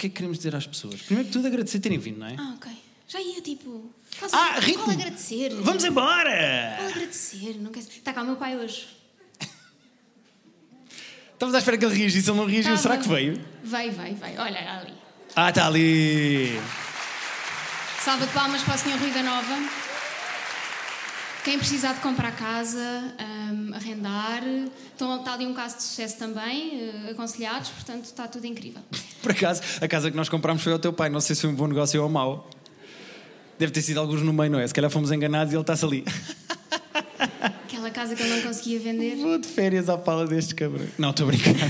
que é que queremos dizer às pessoas? Primeiro que tudo, agradecer terem vindo, não é? Ah, ok. Já ia tipo. Qual, Ah, qual ritmo! agradecer? Vamos embora! Qual agradecer? Não quer... Está cá o meu pai hoje. Estamos à espera que ele reagisse, ele não reagiu. Tava. Será que veio? Vai, vai, vai. Olha ali. Ah, está ali! Salva de palmas para o Sr. Rui da Nova. Quem precisar de comprar casa, hum, arrendar, estão, está ali um caso de sucesso também, eh, aconselhados, portanto está tudo incrível. Por acaso, a casa que nós comprámos foi ao teu pai. Não sei se foi um bom negócio ou mau. Deve ter sido alguns no meio, não é? Se calhar fomos enganados e ele está-se ali. Aquela casa que ele não conseguia vender. Vou de férias à pala destes cabrões. Não, estou a brincar. Sim,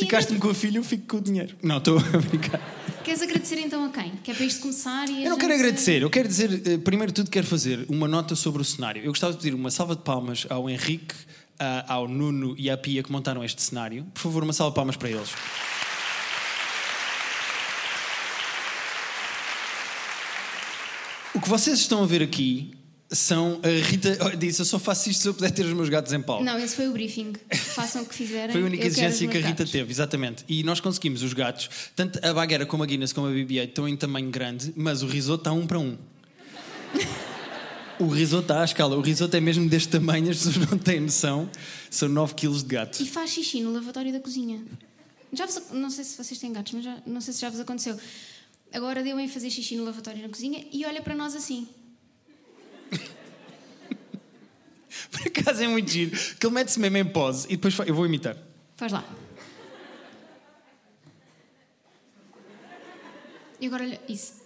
Ficaste-me com a filha, eu fico com o dinheiro. Não, estou a brincar. Queres agradecer então a quem? Que é para isto começar e Eu não quero agradecer, eu quero dizer, eh, primeiro de tudo, quero fazer uma nota sobre o cenário. Eu gostava de pedir uma salva de palmas ao Henrique, ao Nuno e à Pia que montaram este cenário. Por favor, uma salva de palmas para eles. O que vocês estão a ver aqui são. A Rita oh, disse: Eu só faço isto se eu puder ter os meus gatos em pau. Não, esse foi o briefing. Façam o que fizerem. Foi a única exigência que a Rita gatos. teve, exatamente. E nós conseguimos os gatos, tanto a Baguera como a Guinness como a BB-8 estão em tamanho grande, mas o risoto está um para um. O risoto está à escala. O risoto é mesmo deste tamanho, as pessoas não têm noção. São 9 kg de gato. E faz xixi no lavatório da cozinha. Já vos, não sei se vocês têm gatos, mas já- não sei se já vos aconteceu. Agora deu em fazer xixi no lavatório na cozinha e olha para nós assim. Por acaso é muito giro. Que ele mete-se mesmo em pose e depois eu vou imitar. Faz lá. E agora olha isso.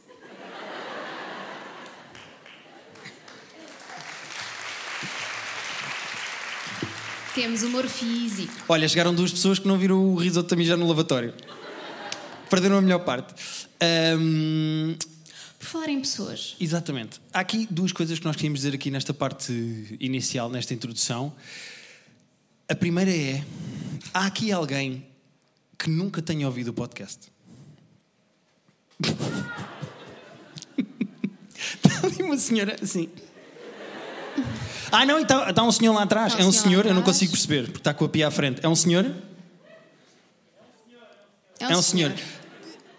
Temos humor físico. Olha, chegaram duas pessoas que não viram o risoto a mijar no lavatório. Perderam a melhor parte. Ahm, Por falar em pessoas, Exatamente. Há aqui duas coisas que nós queríamos dizer aqui nesta parte inicial, nesta introdução. A primeira é: há aqui alguém que nunca tenha ouvido o podcast. Está ali uma senhora assim. Ah, não, está, está um senhor lá atrás. Está é um um senhor senhor, eu não consigo perceber, porque está com a pia à frente. É um senhor? É um senhor.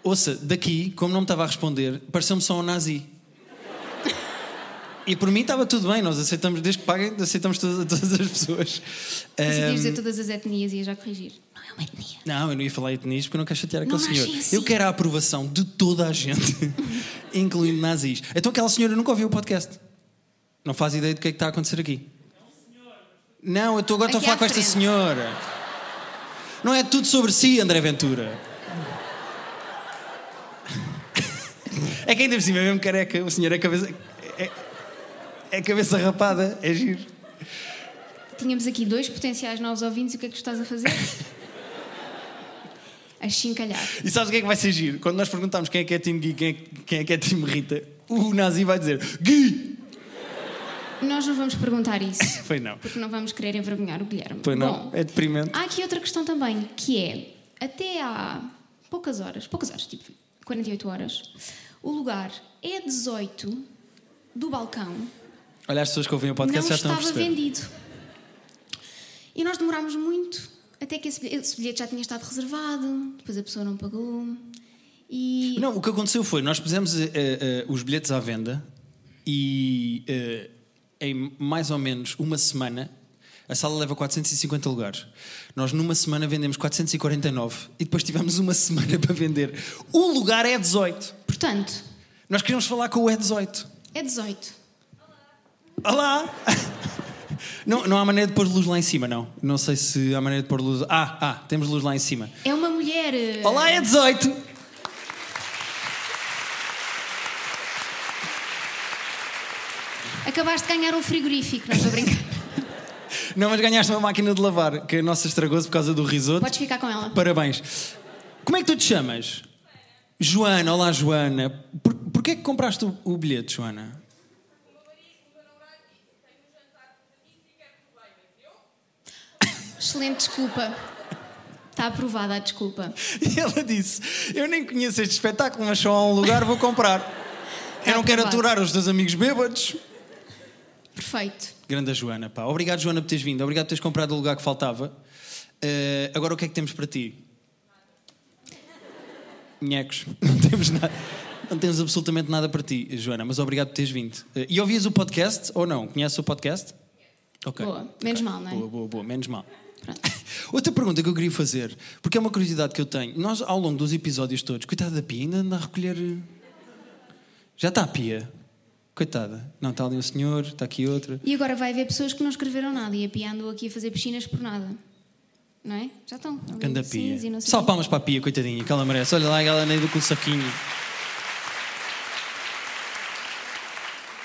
Ouça, daqui, como não me estava a responder, pareceu-me só um nazi. E por mim estava tudo bem, nós aceitamos, desde que paguem, aceitamos todas, todas as pessoas. Conseguias Ahm, dizer todas as etnias e ia já corrigir. Não é uma etnia. não, eu não ia falar etnias porque eu não quero chatear aquele Não senhor. assim. Eu quero a aprovação de toda a gente, incluindo nazis. Então aquela senhora nunca ouviu o podcast. Não faz ideia do que é que está a acontecer aqui. Não, eu estou agora estou a falar com esta senhora. Não é tudo sobre si, André Ventura. É que ainda por cima é mesmo careca, o senhor é cabeça. É, é cabeça rapada, é giro. Tínhamos aqui dois potenciais novos ouvintes e o que é que tu estás a fazer? a chincalhar. E sabes o que é que vai ser giro? Quando nós perguntarmos quem é que é time Gui, quem é, quem é que é time Rita, o nazi vai dizer Gui! Nós não vamos perguntar isso, Foi não. porque não vamos querer envergonhar o Guilherme. Foi não. Bom, É deprimente. há aqui outra questão também, que é, até há poucas horas, poucas horas, tipo 48 horas, o lugar é 18 do balcão Olha, as pessoas que ouvem o podcast já estão a estava perceber. vendido. E nós demorámos muito, até que esse bilhete, esse bilhete já tinha estado reservado, depois a pessoa não pagou. E Não, o que aconteceu foi, nós pusemos eh, eh, os bilhetes à venda e eh, em mais ou menos uma semana a sala leva 450 lugares. Nós numa semana vendemos 449 e depois tivemos uma semana para vender. O lugar é 18. Portanto, Nós queríamos falar com o E18. é 18. Olá! Não, não há maneira de pôr luz lá em cima, não. Não sei se há maneira de pôr luz. Ah, ah, temos luz lá em cima. É uma mulher. eh, Olá, é 18! Acabaste de ganhar um frigorífico, não estou a brincar. Não, mas ganhaste uma máquina de lavar, que a nossa estragou-se por causa do risoto. Podes ficar com ela. Parabéns. Como é que tu te chamas? Joana, olá Joana. Por, porquê é que compraste o, o bilhete, Joana? Excelente desculpa. Está aprovada a desculpa. E ela disse: Eu nem conheço este espetáculo, mas só há um lugar, vou comprar. Eu não quero aprovado. aturar os teus amigos bêbados. Perfeito. Grande Joana, pá. Obrigado, Joana, por teres vindo. Obrigado por teres comprado o lugar que faltava. Eh, agora o que é que temos para ti? Nhecos. Não temos nada. Não temos absolutamente nada para ti, Joana, mas obrigado por teres vindo. Eh, E ouvias o podcast ou não? Conheces o podcast? Ok. Boa. Menos mal, não é? Boa, boa, boa. Menos mal. Pronto. Outra pergunta que eu queria fazer, porque é uma curiosidade que eu tenho. Nós, ao longo dos episódios todos, coitada da Pia, ainda anda a recolher. eh, Já está a Pia. Coitada. Não, está ali um senhor, está aqui outro. E agora vai haver pessoas que não escreveram nada e a Pia andou aqui a fazer piscinas por nada. Não é? Já estão. Ganda Pia. Só palmas para a Pia, coitadinha, que ela merece. Olha lá, ela nem do com o saquinho.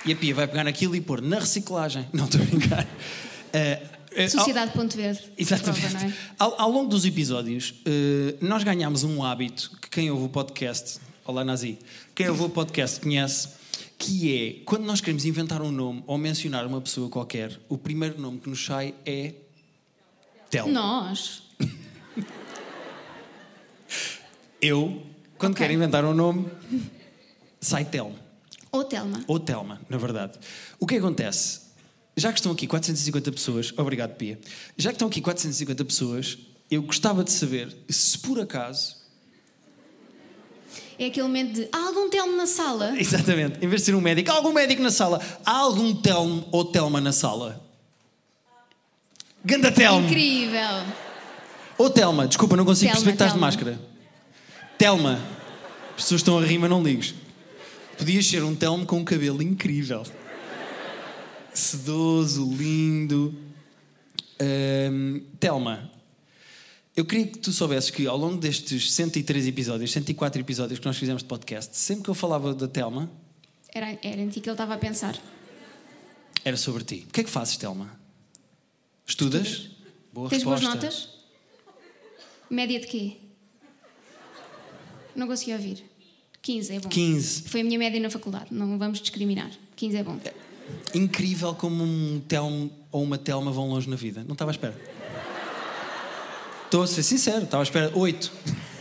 E a Pia vai pegar naquilo e pôr na reciclagem. Não estou a brincar. Ao- Sociedade Ponto Verde. Exatamente. Prova, é? ao, ao longo dos episódios, eh, nós ganhámos um hábito que quem ouve o podcast, olá Nazi, quem ouve o podcast conhece, que é quando nós queremos inventar um nome ou mencionar uma pessoa qualquer, o primeiro nome que nos sai é Telmo. Nós. Eu, quando Ok. quero inventar um nome, sai Telmo. Ou Telma. Ou Telma, na verdade. O que acontece? Já que estão aqui 450 pessoas, obrigado Pia, já que estão aqui 450 pessoas, eu gostava de saber se por acaso É aquele momento de há algum Telmo na sala? Exatamente. Em vez de ser um médico, há algum médico na sala? Há algum Telmo ou Telma na sala? Ganda Telmo! Incrível. Ou Telma, desculpa, não consigo Telma, perceber que estás de Telma. máscara. Telma. As pessoas estão a rir, mas não ligues. Podias ser um Telmo com um cabelo incrível. Sedoso, lindo. Ahm, Telma, eu queria que tu soubesses que ao longo destes 103 episódios, 104 episódios que nós fizemos de podcast, sempre que eu falava da Telma, Era, era em ti que ele estava a pensar. era sobre ti. O que é que fazes, Telma? Estudas? Boa Tens boas resposta. notas? Média de quê? Não consegui ouvir. 15 é bom. 15. Foi a minha média na faculdade. Não vamos discriminar. 15 é bom. Incrível como um Telmo ou uma Telma vão longe na vida. Não estava à espera. Estou a ser sincero, estava à espera. Oito.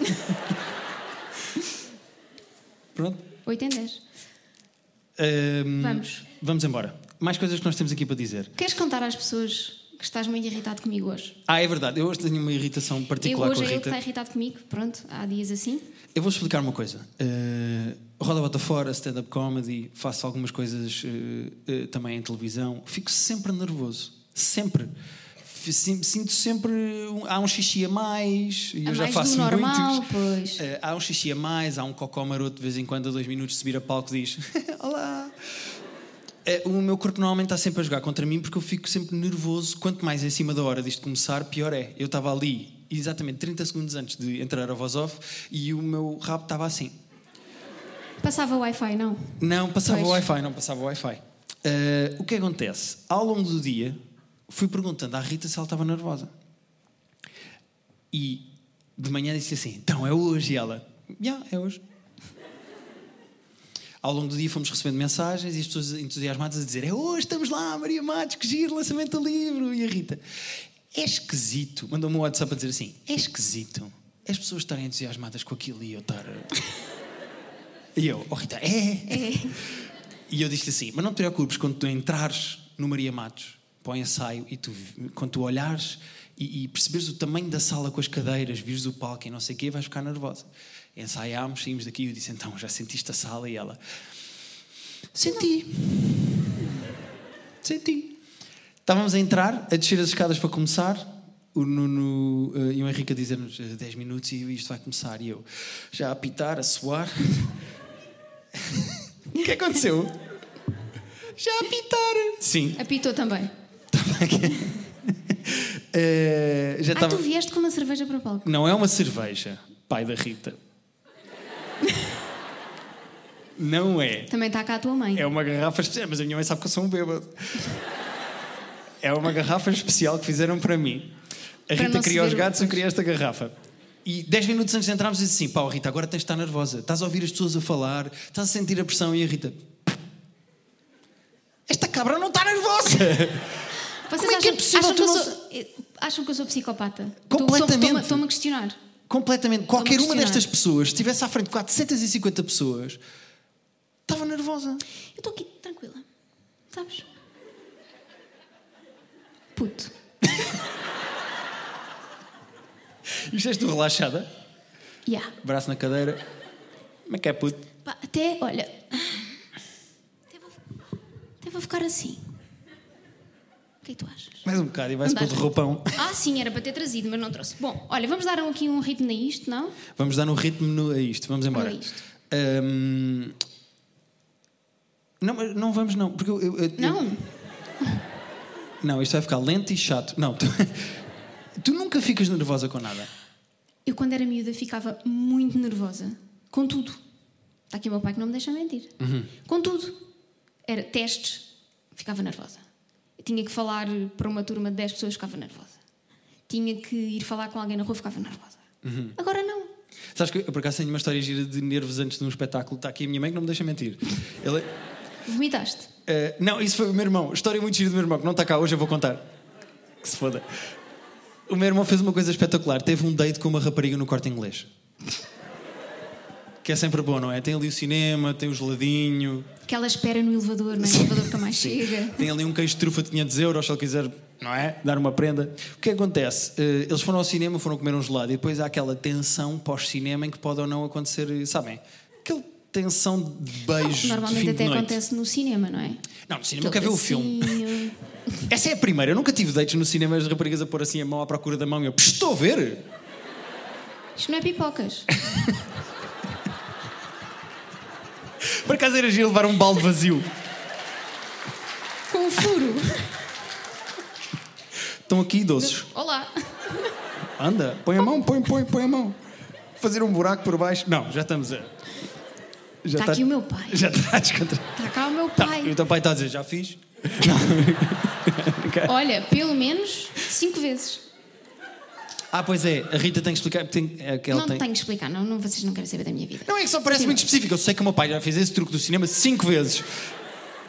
Pronto. 8 em 10. Ahm, Vamos. Vamos embora. Mais coisas que nós temos aqui para dizer. Queres contar às pessoas que estás muito irritado comigo hoje? Ah, é verdade. Eu hoje tenho uma irritação Eu, particular hoje com a é eu que Rita. está irritado comigo. Pronto, há dias assim. Eu vou explicar uma coisa. Uh, roda bota fora, stand-up comedy, faço algumas coisas uh, uh, também em televisão. Fico sempre nervoso. Sempre. Sinto sempre. um- há um xixi a mais. E eu já faço normal, muitos. pois. Há um xixi a mais, há um cocó maroto de vez em quando, a dois minutos subir a palco, diz: Olá. Uh, o meu corpo normalmente está sempre a jogar contra mim porque eu fico sempre nervoso. Quanto mais em cima da hora disto começar, pior é. Eu estava ali exatamente 30 segundos antes de entrar a voz off e o meu rabo estava assim. Passava Wi-Fi, não? Não, passava o Pois. Wi-Fi, não passava o Wi-Fi. Uh, o que acontece? Ao longo do dia, fui perguntando à Rita se ela estava nervosa. E de manhã disse assim: Então, é hoje? E ela: Já, é hoje. Ao longo do dia fomos recebendo mensagens e as pessoas entusiasmadas a dizer: É hoje, estamos lá, Maria Matos, que giro, lançamento do livro. E a Rita: É esquisito. Mandou-me um WhatsApp a dizer assim: É esquisito as pessoas estarem entusiasmadas com aquilo e eu estar. E eu: Oh, Rita, é. É. E eu disse assim: Mas não te preocupes, quando tu entrares no Maria Matos para o ensaio e tu, quando tu olhares e, e perceberes o tamanho da sala com as cadeiras, vires o palco e não sei o quê, vais ficar nervosa. Ensaiámos, saímos daqui e eu disse: Então, já sentiste a sala? E ela: Senti. Senti. Estávamos a entrar, a descer as escadas para começar. O Nuno eh, e o Henrique a dizer-nos eh, 10 minutos e isto vai começar. E eu já a apitar, a suar. O que aconteceu? Já a apitar. Sim. Apitou também. Eh, já Ah, estava. tu vieste com uma cerveja para o palco. Não é uma cerveja, pai da Rita. Não é. Também está cá a tua mãe. É uma garrafa especial, mas a minha mãe sabe que eu sou um bêbado. É uma garrafa especial que fizeram para mim. A Para Rita queria os gatos, eu queria esta garrafa. E 10 minutos antes de entrarmos, disse assim: Pá, Rita, agora tens de estar nervosa. Estás a ouvir as pessoas a falar, estás a sentir a pressão. E a Rita: Esta cabra não está nervosa. Vocês Como é que é acham, possível acham que eu não sou, eh, acham que eu sou psicopata? Completamente. Estou-me a questionar. Completamente. Qualquer uma destas pessoas, se estivesse à frente de 450 pessoas, estava nervosa. Eu estou aqui tranquila. Sabes? Puto. E estás tu relaxada, Yeah. braço na cadeira. Como é que é, puto? Pá, até, olha. Até vou, até vou ficar assim. Que é que tu achas? Mais um bocado e vai-se de roupão. Ah, sim, era para ter trazido, mas não trouxe. Bom, olha, vamos dar aqui um ritmo a isto, não? Vamos dar um ritmo no- a isto. Vamos embora. Ahm, Não, mas não vamos não. Porque eu, eu- eu- Não? Não, isto vai ficar lento e chato. Não, tu, tu nunca ficas nervosa com nada. Eu, quando era miúda, ficava muito nervosa. Com tudo. Está aqui o meu pai que não me deixa mentir. Com tudo. Era testes, ficava nervosa. Tinha que falar para uma turma de 10 pessoas, ficava nervosa. Tinha que ir falar com alguém na rua, ficava nervosa. Agora não. Sabes que eu por acaso tenho uma história gira de nervos antes de um espetáculo. Está aqui a minha mãe que não me deixa mentir. Ele, Vomitaste. eh, não, isso foi o meu irmão. História muito gira do meu irmão, que não está cá hoje, eu vou contar. Que se foda. O meu irmão fez uma coisa espetacular. Teve um date com uma rapariga no corte inglês. Que é sempre bom, não é? Tem ali o cinema, tem o geladinho, Aquela espera no elevador, não é? O elevador nunca mais chega. tem ali um queijo de trufa de 500 euros, se ele quiser, não é? Dar uma prenda. O que acontece? Eh, Eles foram ao cinema, foram comer um gelado e depois há aquela tensão pós-cinema em que pode ou não acontecer, eh, sabem? Aquela tensão de beijo de Normalmente fim até de acontece no cinema, não é? Não, no cinema eu quero ver o filme. Essa é a primeira. Eu nunca tive dates no cinema as raparigas a pôr assim a mão à procura da mão e eu, "Psh, estou a ver! Isto não é pipocas. Por acaso era giro levar um balde vazio. Com um furo. Estão aqui doces. Olá. Anda, põe a mão, põe, põe, põe a mão. Fazer um buraco por baixo. Não, já estamos a. Já Está aqui o meu pai. Já está a descontra... Está cá o meu Tá, pai. e o teu pai está a dizer, já fiz? Olha, pelo menos cinco vezes. Ah, pois é, a Rita tem que explicar. Tem, é que ela não tem... tenho que explicar, não, não, vocês não querem saber da minha vida. Não é que só parece muito específico. Eu sei que o meu pai já fez esse truque do cinema cinco vezes.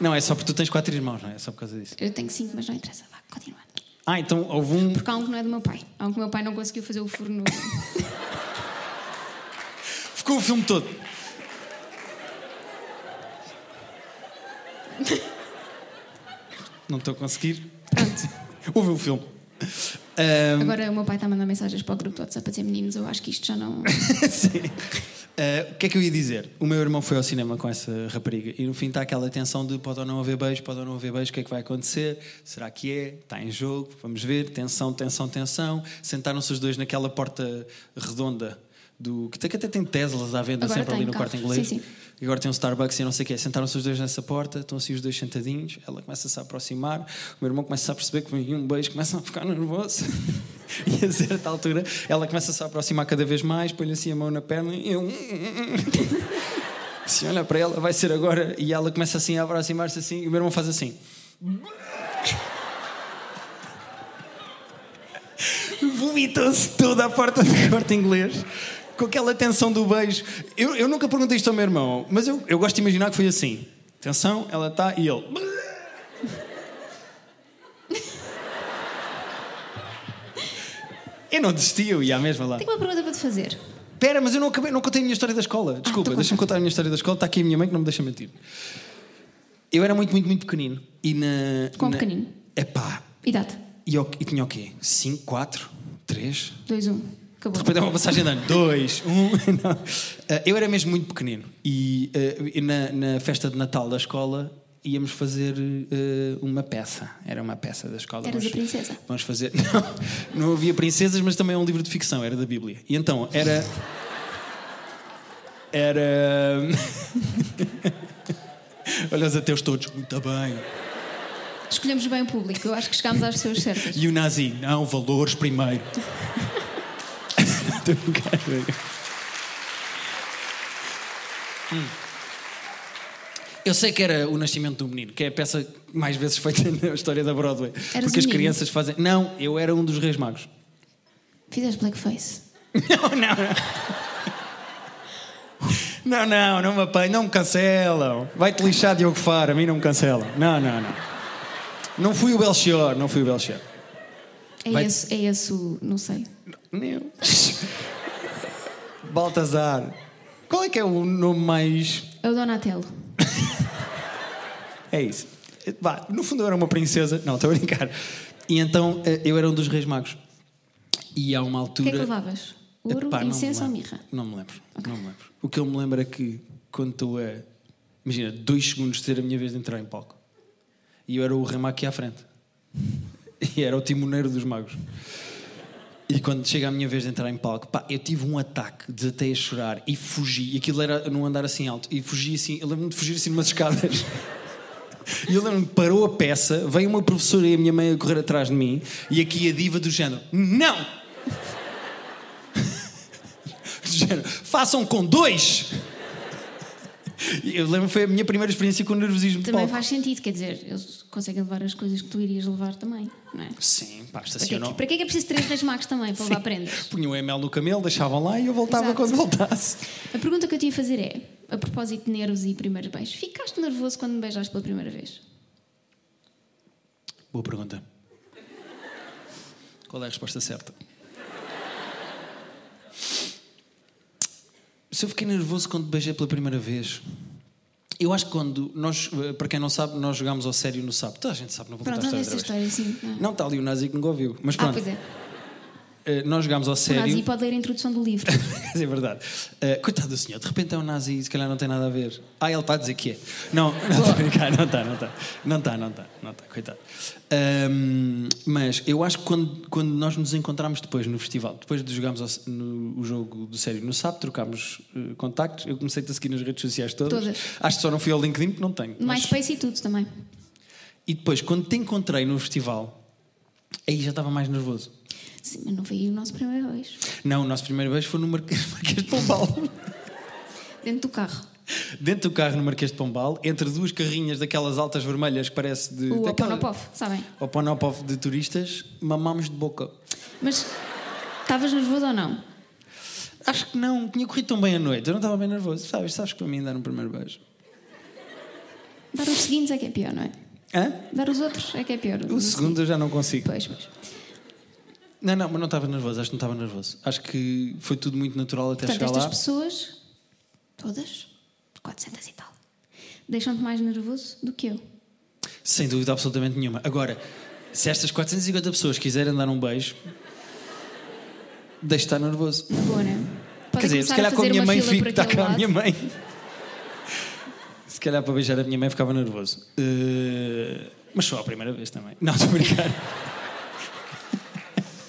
Não, é só porque tu tens quatro irmãos, não é? É só por causa disso. Eu tenho cinco, mas não interessa. Vá, continuando. Ah, então houve um. Porque há um que não é do meu pai. Há um que o meu pai não conseguiu fazer o furo no. Ficou o filme todo. Não estou a conseguir. Pronto. Houve o filme. Ahm, Agora o meu pai está a mandar mensagens para o grupo do WhatsApp a dizer meninos, eu acho que isto já não. Sim. Ah, o que é que eu ia dizer? O meu irmão foi ao cinema com essa rapariga e no fim está aquela tensão de pode ou não haver beijo, pode ou não haver beijo, o que é que vai acontecer? Será que é? Está em jogo? Vamos ver. Tensão, tensão, tensão. Sentaram-se os dois naquela porta redonda do. que até tem Teslas à venda Agora sempre ali no carros. quarto inglês. Sim, sim. E agora tem um Starbucks e não sei o quê. Sentaram-se os dois nessa porta, estão assim os dois sentadinhos, ela começa-se a aproximar, o meu irmão começa a perceber que vem um beijo, começa a ficar nervoso. e a certa altura ela começa-se a aproximar cada vez mais, põe-lhe assim a mão na perna e eu. Se olha para ela, vai ser agora. E ela começa assim a aproximar-se assim, e o meu irmão faz assim. Vomitou-se toda a porta do corte inglês com aquela tensão do beijo. Eu, eu nunca perguntei isto ao meu irmão, mas eu, eu gosto de imaginar que foi assim. Atenção, ela está e ele. Eu não desisti, eu ia à mesma lá. Tenho uma pergunta para te fazer. Espera, mas eu não acabei, não contei a minha história da escola. Desculpa, então deixa-me contar a minha história da escola. Está aqui a minha mãe que não me deixa mentir. Eu era muito, muito, muito pequenino. E na. Quão na... pequenino? Epá. Idade. E, eu- e tinha o quê? 5, 4, 3? 2, 1. Acabou. De repente é uma passagem de ano. Dois, um. Não. Eh, eu era mesmo muito pequenino. E eh, na, na festa de Natal da escola íamos fazer eh, uma peça. Era uma peça da escola. Eras Vamos- a princesa? Vamos fazer. Não, não havia princesas, mas também é um livro de ficção, era da Bíblia. E então, era. Era. Olha os ateus todos, muito bem. Escolhemos bem o público, eu acho que chegámos às pessoas certas. E o nazi, não, valores primeiro. Hum. Eu sei que era o nascimento do menino, que é a peça mais vezes feita na história da Broadway. Eras porque as menino? crianças fazem. Não, eu era um dos reis magos. Fizeste blackface. Não, não. Não, não, não me apanho, não me cancelam. Vai-te lixar, Diogo Faro, a mim não me cancelam. Não, não, não. Não fui o Belchior, não fui o Belchior. É, Vai- esse, é esse o. Não sei. Meu. Baltazar. Qual é que é o nome mais. É o Donatello. É isso. Vá, no fundo eu era uma princesa. Não, estou a brincar. E então eh, eu era um dos reis magos. E há uma O que é que altura. levavas? Ouro, Epá, não me incenso ou lembro. mirra? Não me lembro. Não me lembro. O que eu me lembro é que quando estou a. Imagina, dois segundos de ter a minha vez de entrar em palco. E eu era o rema aqui à frente. E era o timoneiro dos magos. E quando chega a minha vez de entrar em palco, pá, eu tive um ataque, desatei a chorar e fugi. E aquilo era num andar assim alto. E fugi assim, eu lembro-me de fugir assim numas escadas. E eu lembro-me parou a peça, veio uma professora e a minha mãe a correr atrás de mim, e aqui a diva do género: Não! do género, façam com dois! Eu lembro que foi a minha primeira experiência com nervosismo de Também faz sentido, quer dizer, eles conseguem levar as coisas que tu irias levar também, não é? Sim, pá, Para estacionou. para que é que é preciso três reis magos também para levar prendas? Punham o ML no camelo, deixavam lá e eu voltava Exato. quando voltasse. A pergunta que eu te ia fazer é, a propósito de nervos e primeiros beijos, ficaste nervoso quando me beijaste pela primeira vez? Boa pergunta. Qual é a resposta certa? Se eu fiquei nervoso quando te beijei pela primeira vez. Eu acho que quando nós, eh, para quem não sabe, nós jogámos ao sério no sábado. Toda a gente sabe, não vou Pronto, contar a história essa outra vez. história assim. não? Não, está ali o Nazi que nunca ouviu. Mas Ah, pronto, pois é. Eh, nós jogámos ao O sério. Nazi pode ler a introdução do livro. é verdade. Uh, coitado do senhor, de repente é um nazi, se calhar não tem nada a ver. Ah, ele está a dizer que é. Não, não estou a brincar, não está, não está. Não está, não está, não está, coitado. Um, mas eu acho que quando, quando nós nos encontramos depois no festival, depois de jogarmos ao- no, o jogo do sério no sábado, trocámos uh, contactos, eu comecei a seguir nas redes sociais todas. Todas. Acho que só não fui ao LinkedIn porque não tenho. No Mas- MySpace e tudo também. E depois, quando te encontrei no festival, aí já estava mais nervoso. Sim, mas não foi o nosso primeiro beijo. Não, o nosso primeiro beijo foi no Marquês de Pombal. Dentro do carro. Dentro do carro no Marquês de Pombal, entre duas carrinhas daquelas altas vermelhas que parece de. O daquela- Oponopov, sabem? Oponopov de turistas, mamámos de boca. Mas estavas nervoso ou não? Acho que não, tinha corrido tão bem a noite, eu não estava bem nervoso. Sabes, sabes que para mim dar um primeiro beijo. Dar os seguintes é que é pior, não é? Hã? Dar os outros é que é pior. O segundo eu já não consigo. Pois, pois. Não, não, mas não estava nervoso, acho que não estava nervoso. Acho que foi tudo muito natural até Portanto, chegar estas lá. pessoas, todas, 400 e tal, deixam-te mais nervoso do que eu. Sem dúvida absolutamente nenhuma. Agora, se estas 450 pessoas quiserem dar um beijo, deixe estar nervoso. Boa, não é? Quer dizer, se calhar com a minha mãe fico, está cá a minha mãe. Se calhar para beijar a minha mãe ficava nervoso. Eh, mas só a primeira vez também. Não, estou a brincar.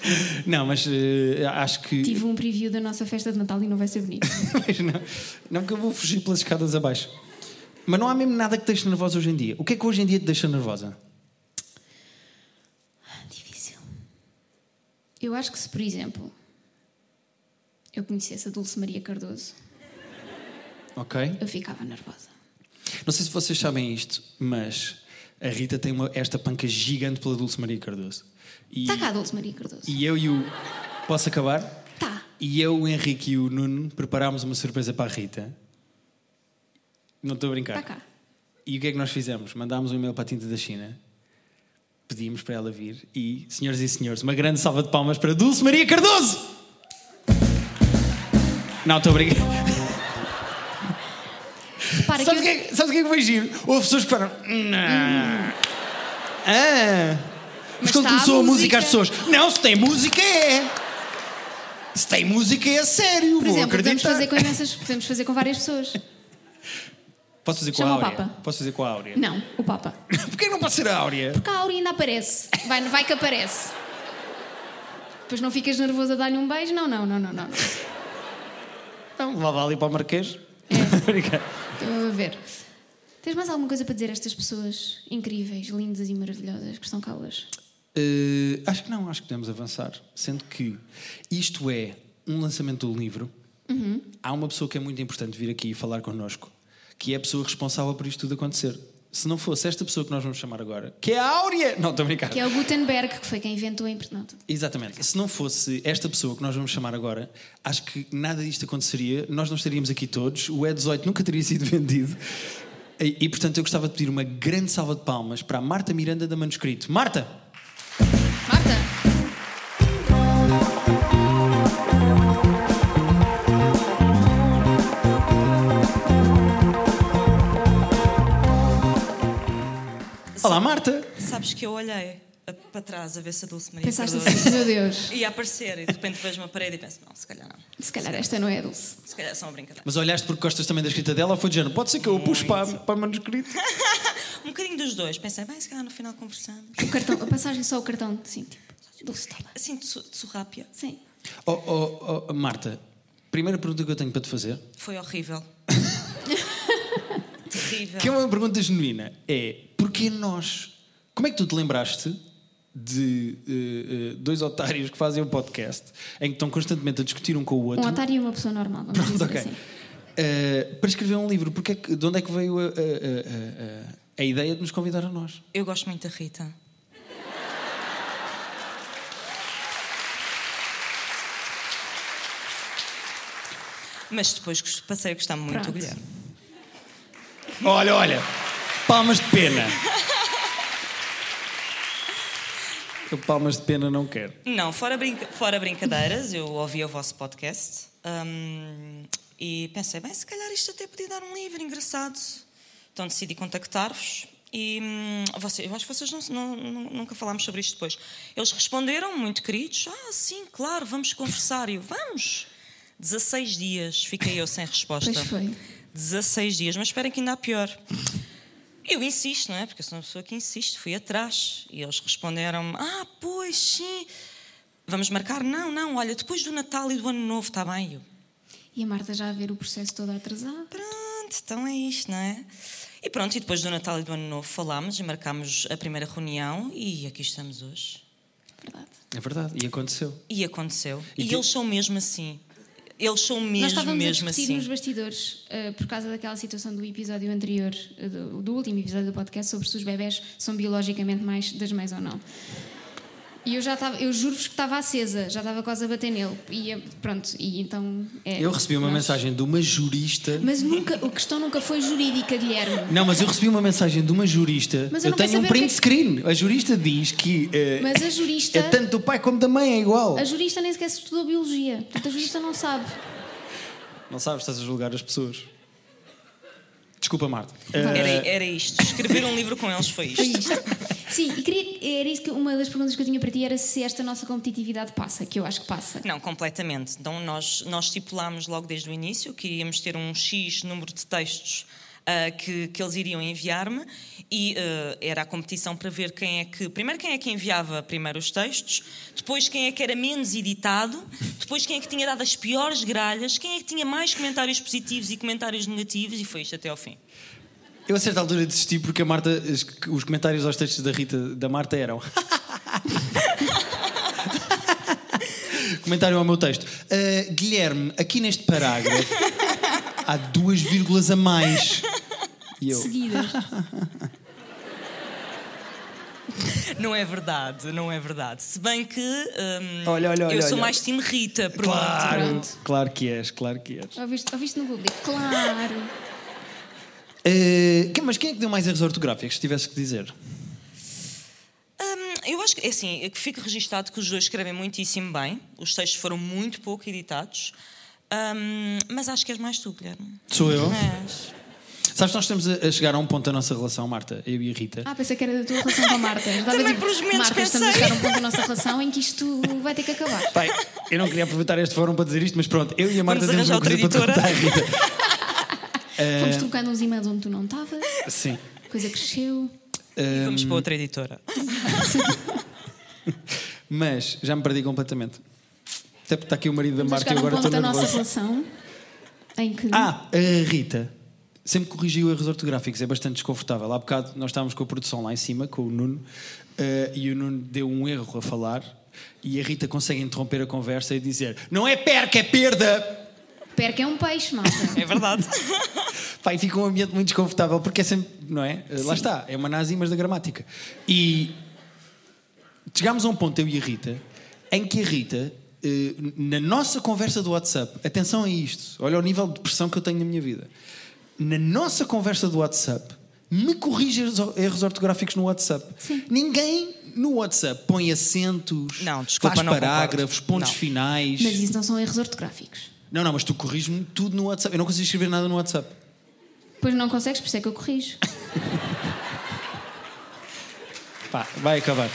Não, mas eh, acho que. Tive um preview da nossa festa de Natal e não vai ser bonito. Mas não, não que eu vou fugir pelas escadas abaixo. Mas não há mesmo nada que te deixe nervosa hoje em dia. O que é que hoje em dia te deixa nervosa? Difícil. Eu acho que se, por exemplo, eu conhecesse a Dulce Maria Cardoso, Ok? eu ficava nervosa. Não sei se vocês sabem isto, mas a Rita tem uma- esta panca gigante pela Dulce Maria Cardoso. Está cá Dulce Maria Cardoso. e eu e o. Posso acabar? Tá. E eu, o Henrique e o Nuno preparámos uma surpresa para a Rita. Não estou a brincar. Está cá. E o que é que nós fizemos? Mandámos um e-mail para a Tinta da China, pedimos para ela vir e, senhoras e senhores, uma grande salva de palmas para Dulce Maria Cardoso! Não, estou a brincar. Repara que Sabes o eu... que, é, sabes o que é que foi giro? Houve pessoas que falaram. Não. Ah. Mas quando a começou a música, as pessoas. Não, se tem música é. Se tem música é a sério, Por vou exemplo, podemos acreditar. fazer com imensas... Podemos fazer com várias pessoas. Posso fazer com Chama a o Áurea? Papa. Posso fazer com a Áurea? Não, o Papa. Porquê não pode ser a Áurea? Porque a Áurea ainda aparece. Vai, vai que aparece. Depois não ficas nervoso a dar-lhe um beijo? Não, não, não, não, não. Lá vai ali para o Marquês. É. Estou a ver. Tens mais alguma coisa para dizer a estas pessoas incríveis, lindas e maravilhosas que estão cá hoje? Eh, acho que não, acho que podemos avançar. Sendo que isto é um lançamento do livro. Uhum. Há uma pessoa que é muito importante vir aqui e falar connosco, que é a pessoa responsável por isto tudo acontecer. Se não fosse esta pessoa que nós vamos chamar agora, que é a Áurea! Não, estou a brincar. Que é o Gutenberg, que foi quem inventou a internet. Exatamente. Se não fosse esta pessoa que nós vamos chamar agora, acho que nada disto aconteceria, nós não estaríamos aqui todos, o E18 nunca teria sido vendido. E, e, portanto eu gostava de pedir uma grande salva de palmas para a Marta Miranda da Manuscrito. Marta! Marta! Olá, Marta! Sabes que eu olhei a- para trás a ver se a Dulce Maria Pensaste Cardoso assim, meu Deus, ia aparecer e de repente vejo uma parede e penso, não, se calhar não. se calhar esta não é a Dulce. Se calhar é só uma brincadeira. Mas olhaste porque gostas também da escrita dela ou foi de género? Pode ser que eu a puxe para, para manuscrito. Um bocadinho dos dois. Pensei, bem, se calhar no final conversamos. O cartão, a passagem só o cartão, sim, tipo, Dulce está lá. Assim, de, de surrápia. Sim. Oh, oh, oh, Marta, primeira pergunta que eu tenho para te fazer, Foi horrível. Terrível. que é uma pergunta genuína, é porquê nós? Como é que tu te lembraste de eh, dois otários que fazem um podcast em que estão constantemente a discutir um com o outro? Um otário e uma pessoa normal, vamos Pronto, ok. assim. Eh, para escrever um livro, porque é que- de onde é que veio a, a- a- a- a ideia de nos convidar a nós? Eu gosto muito da Rita. Mas depois passei a gostar muito do Pronto. Guilherme. Olha, olha, palmas de pena. Eu palmas de pena não quero. Não, fora, brinca- fora brincadeiras, eu ouvi o vosso podcast hum, e pensei, bem, se calhar isto até podia dar um livro engraçado. Então decidi contactar-vos e hum, vocês, eu acho que vocês não, não- não- nunca falámos sobre isto depois. Eles responderam, muito queridos, ah, sim, claro, vamos conversar. E eu, vamos! 16 dias fiquei eu sem resposta. Pois foi. 16 dias, mas esperem que ainda há pior. Eu insisto, não é? Porque eu sou uma pessoa que insiste, fui atrás. E eles responderam-me: Ah, pois sim. Vamos marcar? Não, não, olha, depois do Natal e do Ano Novo, está bem. Eu, E a Marta já a ver o processo todo atrasado. pronto, então é isto, não é? E pronto, e depois do Natal e do Ano Novo falámos e marcámos a primeira reunião e aqui estamos hoje. Verdade. É verdade, e aconteceu. E aconteceu. E E, tu- eles são mesmo assim. Eles são mesmo, Nós estávamos mesmo a discutir assim. nos bastidores eh, por causa daquela situação do episódio anterior, eh, do, do último episódio do podcast, sobre se os bebés são biologicamente mais das mães ou não. E eu já estava, eu juro-vos que estava acesa, já estava quase a bater nele. E pronto, e então. é, Eu recebi uma nós- mensagem de uma jurista. Mas nunca, a questão nunca foi jurídica, Guilherme. Não, mas eu recebi uma mensagem de uma jurista. Mas eu eu tenho um print que é screen. A jurista diz que. eh, Mas a jurista. É tanto do pai como da mãe, é igual. A jurista nem sequer estudou biologia. Portanto, a jurista não sabe. Não sabes, estás a julgar as pessoas. Desculpa, Marta. Era, Eh, era isto. Escrever um livro com eles foi isto. Foi isto. Sim, e queria, era isso que uma das perguntas que eu tinha para ti era se esta nossa competitividade passa, que eu acho que passa. Não, completamente. Então nós, nós estipulámos logo desde o início que iríamos ter um X número de textos ah, que, que eles iriam enviar-me e ah, era a competição para ver quem é que. Primeiro quem é que enviava primeiro os textos, depois quem é que era menos editado, depois quem é que tinha dado as piores gralhas, quem é que tinha mais comentários positivos e comentários negativos e foi isto até ao fim. Eu a certa altura desisti porque a Marta, os comentários aos textos da Rita da Marta eram. Comentário ao meu texto. "Ah, Guilherme, aqui neste parágrafo há duas vírgulas a mais. E eu. Seguidas. Não é verdade, não é verdade. Se bem que hum, Olha, olha, olha, eu sou olha. mais time Rita, pronto. Claro, Pronto. claro que és, claro que és. Ouviste, ouviste no público? Claro. Quem- mas quem é que deu mais erros ortográficos, se tivesse que dizer? Hum, eu acho que, é assim, é que fica registado que os dois escrevem muitíssimo bem, os textos foram muito pouco editados, Hum, mas acho que és mais tu, Guilherme. Sou eu? És. Sabes, nós estamos a a chegar a um ponto da nossa relação, Marta, eu e a Rita. Ah, pensei que era da tua relação com a Marta. Também tipo, por uns momentos Marta, estamos a pensei. chegar a um ponto da nossa relação em que isto vai ter que acabar. Pai, eu não queria aproveitar este fórum para dizer isto, mas pronto, eu e a Marta Vamos temos uma coisa para outra te contar, Rita. Fomos trocando uns e-mails onde tu não estavas, Sim. a coisa cresceu. E vamos para outra editora. Mas já me perdi completamente. Até porque está aqui o marido da Marta e chegar eu a um agora ponto estou da nossa relação em que. Ah, a Rita sempre corrigiu erros ortográficos, é bastante desconfortável. Há bocado nós estávamos com a produção lá em cima, com o Nuno, eh, e o Nuno deu um erro a falar, e a Rita consegue interromper a conversa e dizer: Não é perca, é perda! Perca é um peixe, malta. É verdade. Pá, e fica um ambiente muito desconfortável porque é sempre, não é? Eh, Lá está, é uma nazi, mas da gramática. E chegámos a um ponto, eu e a Rita, em que a Rita, eh, na nossa conversa do WhatsApp, atenção a isto, olha o nível de pressão que eu tenho na minha vida na nossa conversa do WhatsApp, me corrige erros ortográficos no WhatsApp. Sim. Ninguém no WhatsApp põe acentos, não, desculpa, faz parágrafos, pontos não. finais. Mas isso não são erros ortográficos. Não, não, mas tu corriges-me tudo no WhatsApp. Eu não consigo escrever nada no WhatsApp. Pois não consegues, por isso é que eu corrijo. Pá, vai acabar.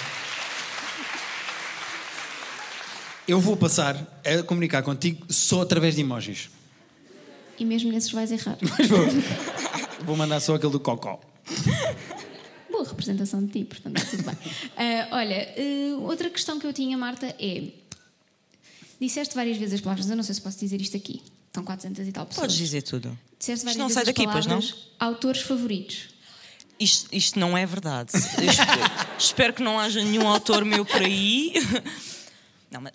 Eu vou passar a comunicar contigo só através de emojis. E mesmo nesses vais errar. Mas vou, vou mandar só aquele do cocó. Boa representação de ti, portanto, está tudo bem. Ah, olha, ah, outra questão que eu tinha, Marta, é. Disseste várias vezes as palavras, eu não sei se posso dizer isto aqui. Estão 400 e tal pessoas. Podes dizer tudo. Disseste várias Isto não vezes sai as daqui, pois não? palavras Autores favoritos. Isto, isto não é verdade. Espero, espero que não haja nenhum autor meu por aí. Não, mas,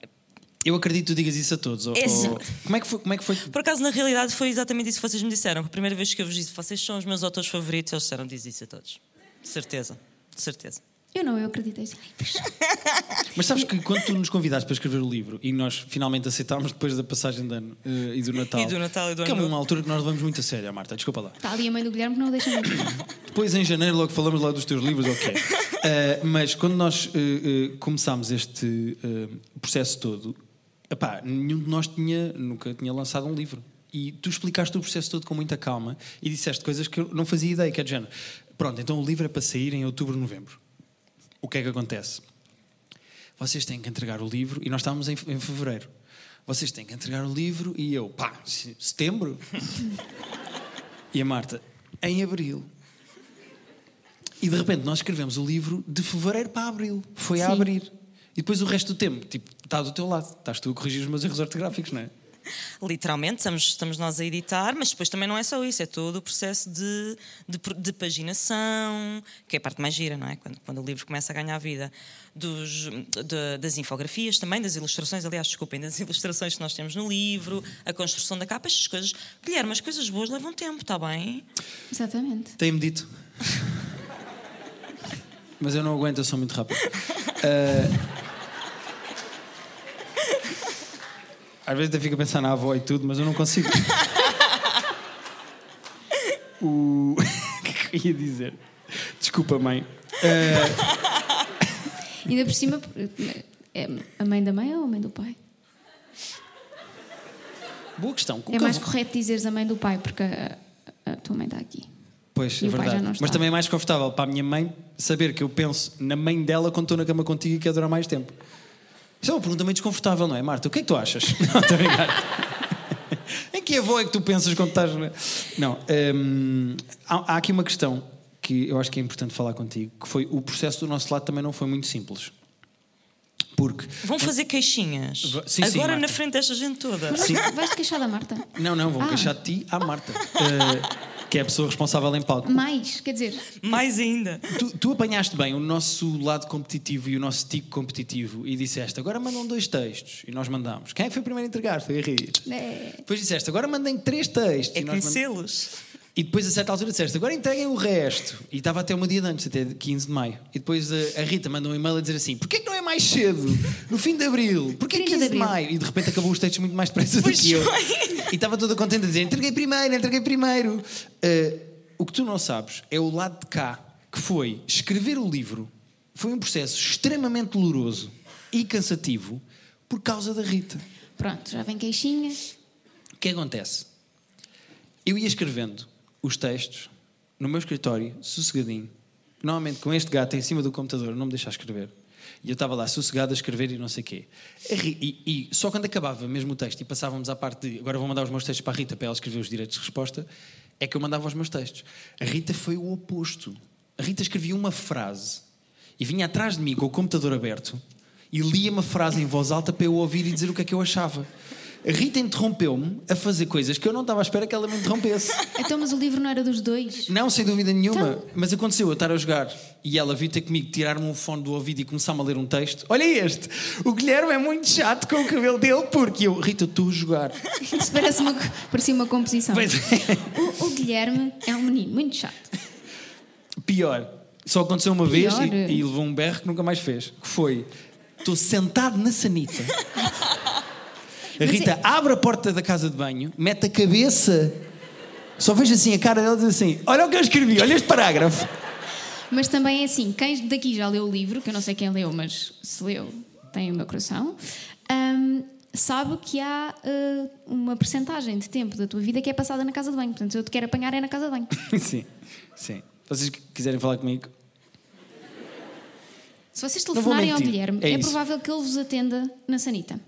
Eu acredito que tu digas isso a todos. ou- É ou- como, é que foi, como é que foi? por acaso, na realidade, foi exatamente isso que vocês me disseram. A primeira vez que eu vos disse, vocês são os meus autores favoritos, eles disseram, diz isso a todos. De certeza. De certeza. Eu não, eu acreditei. Mas sabes que quando tu nos convidaste para escrever o livro e nós finalmente aceitámos depois da passagem de ano eh, e do Natal. E do Natal e do Que é Ano uma Novo. altura que nós levamos muito a sério, Marta, desculpa lá. Está ali a mãe do Guilherme que não o deixa mentir. Depois em janeiro logo falamos lá dos teus livros, ok. Eh, mas quando nós eh, eh, começámos este processo todo, epá, nenhum de nós tinha, nunca tinha lançado um livro. E tu explicaste o processo todo com muita calma e disseste coisas que eu não fazia ideia, que é de género. Pronto, então o livro é para sair em outubro, novembro. O que é que acontece? Vocês têm que entregar o livro e nós estávamos em, em fevereiro. Vocês têm que entregar o livro e eu, pá, se- setembro? e a Marta, em abril. E de repente nós escrevemos o livro de fevereiro para abril. Foi a Sim. abrir. E depois o resto do tempo, tipo, está do teu lado. Estás tu a corrigir os meus erros ortográficos, não é? Literalmente, estamos, estamos nós a editar, mas depois também não é só isso, é todo o processo de, de, de paginação, que é a parte mais gira, não é? Quando, quando o livro começa a ganhar vida. Dos, de- das infografias também, das ilustrações, aliás, desculpem, das ilustrações que nós temos no livro, a construção da capa, estas coisas. Guilherme, as coisas boas levam tempo, está bem? Exatamente. Tem-me dito. Mas eu não aguento, eu sou muito rápido. Ah, Às vezes até fico a pensar na avó e tudo, mas eu não consigo. O... que é que eu ia dizer? Desculpa, mãe. Ah, Ainda por cima, é a mãe da mãe ou a mãe do pai? boa questão. Com É mais avó- correto dizeres a mãe do pai, porque a, a tua mãe está aqui. Pois, E é verdade. Mas também é mais confortável para a minha mãe saber que eu penso na mãe dela quando estou na cama contigo e quer durar mais tempo. Isso é uma pergunta meio desconfortável, não é, Marta? O que é que tu achas? Não, estou a brincar. Em que avó é que tu pensas quando estás. Não. hum, há, há aqui uma questão que eu acho que é importante falar contigo, que foi o processo do nosso lado também não foi muito simples. Porque. Vão fazer queixinhas. Va- sim, sim, Agora Marta. na frente desta gente toda. Vais- vais-te queixar da Marta? Não, não, vão Ah. queixar de ti à Marta, eh, que é a pessoa responsável em palco. Mais, quer dizer, Mais ainda. Tu, tu apanhaste bem o nosso lado competitivo e o nosso tico competitivo e disseste agora mandam dois textos e nós mandamos. Quem é que foi o primeiro a entregar? Foi a Rita. é, Depois disseste agora mandem três textos É e, conhecê-los. E depois a certa altura disseste agora entreguem o resto e estava até uma dia de antes, até 15 de maio. E depois a, a Rita mandou um e-mail a dizer assim porquê que não é mais cedo? No fim de Abril? Porquê 30 de 15 de, abril. maio? E de repente acabou os textos muito mais depressa do que eu. E estava toda contente a dizer entreguei primeiro, entreguei primeiro. Uh, o que tu não sabes é o lado de cá, que foi escrever o livro, foi um processo extremamente doloroso e cansativo por causa da Rita. pronto, já vem queixinha. O que acontece? Eu ia escrevendo os textos no meu escritório, sossegadinho, normalmente com este gato em cima do computador, não me deixar escrever. E eu estava lá sossegado a escrever e não sei o quê. Ri- E, e só quando acabava mesmo o texto e passávamos à parte de agora vou mandar os meus textos para a Rita para ela escrever os direitos de resposta, é que eu mandava os meus textos. A Rita foi o oposto. A Rita escrevia uma frase e vinha atrás de mim com o computador aberto e lia uma frase em voz alta para eu ouvir e dizer o que é que eu achava. Rita interrompeu-me a fazer coisas que eu não estava à espera que ela me interrompesse. Então, mas o livro não era dos dois? Não, sem dúvida nenhuma. Então- Mas aconteceu eu estar a jogar e ela vir ter comigo, tirar-me um fone do ouvido e começar-me a ler um texto. Olha este! O Guilherme é muito chato com o cabelo dele porque eu, Rita, estou a jogar. Isso parece uma, parecia uma composição. Pois é. O, o Guilherme é um menino muito chato. Pior, só aconteceu uma vez Pior. e, e levou um berro que nunca mais fez. Que foi: estou sentado na sanita. A Rita é- abre a porta da casa de banho, mete a cabeça. Só vejo assim a cara dela e diz assim: Olha o que eu escrevi, olha este parágrafo. Mas também é assim, quem daqui já leu o livro, que eu não sei quem leu, mas se leu, tem o meu coração, hum, sabe que há uh, uma percentagem de tempo da tua vida que é passada na casa de banho. Portanto, se eu te quero apanhar é na casa de banho. sim, sim. Vocês quiserem falar comigo, Se vocês telefonarem ao Guilherme, é é, provável que ele vos atenda na sanita.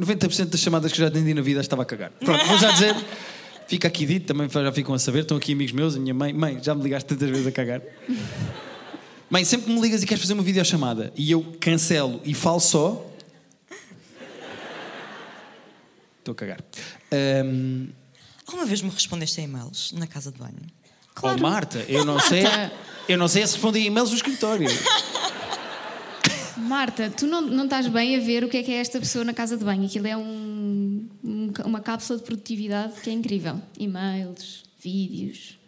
90% das chamadas que já atendi na vida estava a cagar. Pronto, vou já dizer. Fica aqui dito, também já ficam a saber. Estão aqui amigos meus, a minha mãe. Mãe, já me ligaste tantas vezes a cagar. Mãe, sempre que me ligas e queres fazer uma videochamada e eu cancelo e falo só. Estou a cagar. Ahm, Alguma vez me respondeste a e-mails na casa de banho? Oh, Marta, eu não sei. Eu não sei se respondi a e-mails do escritório. Marta, tu não, não estás bem a ver o que é que é esta pessoa na casa de banho. Aquilo é um- um- uma cápsula de produtividade que é incrível. E-mails, vídeos.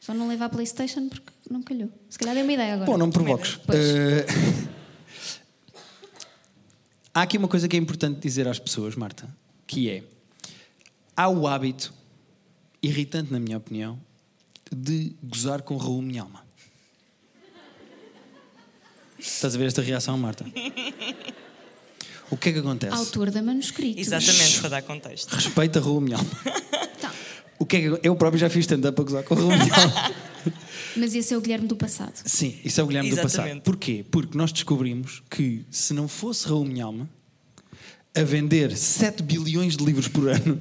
Só não levar a Playstation porque não calhou. Se calhar deu uma ideia agora. Bom, não me provoques. Eh, Há aqui uma coisa que é importante dizer às pessoas, Marta, que é há o hábito, irritante na minha opinião, de gozar com Raul Minhalma. Estás a ver esta reação, Marta? O que é que acontece? Autor da manuscrito. Exatamente, para dar contexto. Respeita Raul Minhalma. Então, O que é que... Eu próprio já fiz stand-up a gozar com Raul Minhalma. mas esse é o Guilherme do passado. Sim, isso é o Guilherme do passado. Exatamente. Porquê? Porque nós descobrimos que se não fosse Raul Minhalma a vender 7 bilhões de livros por ano,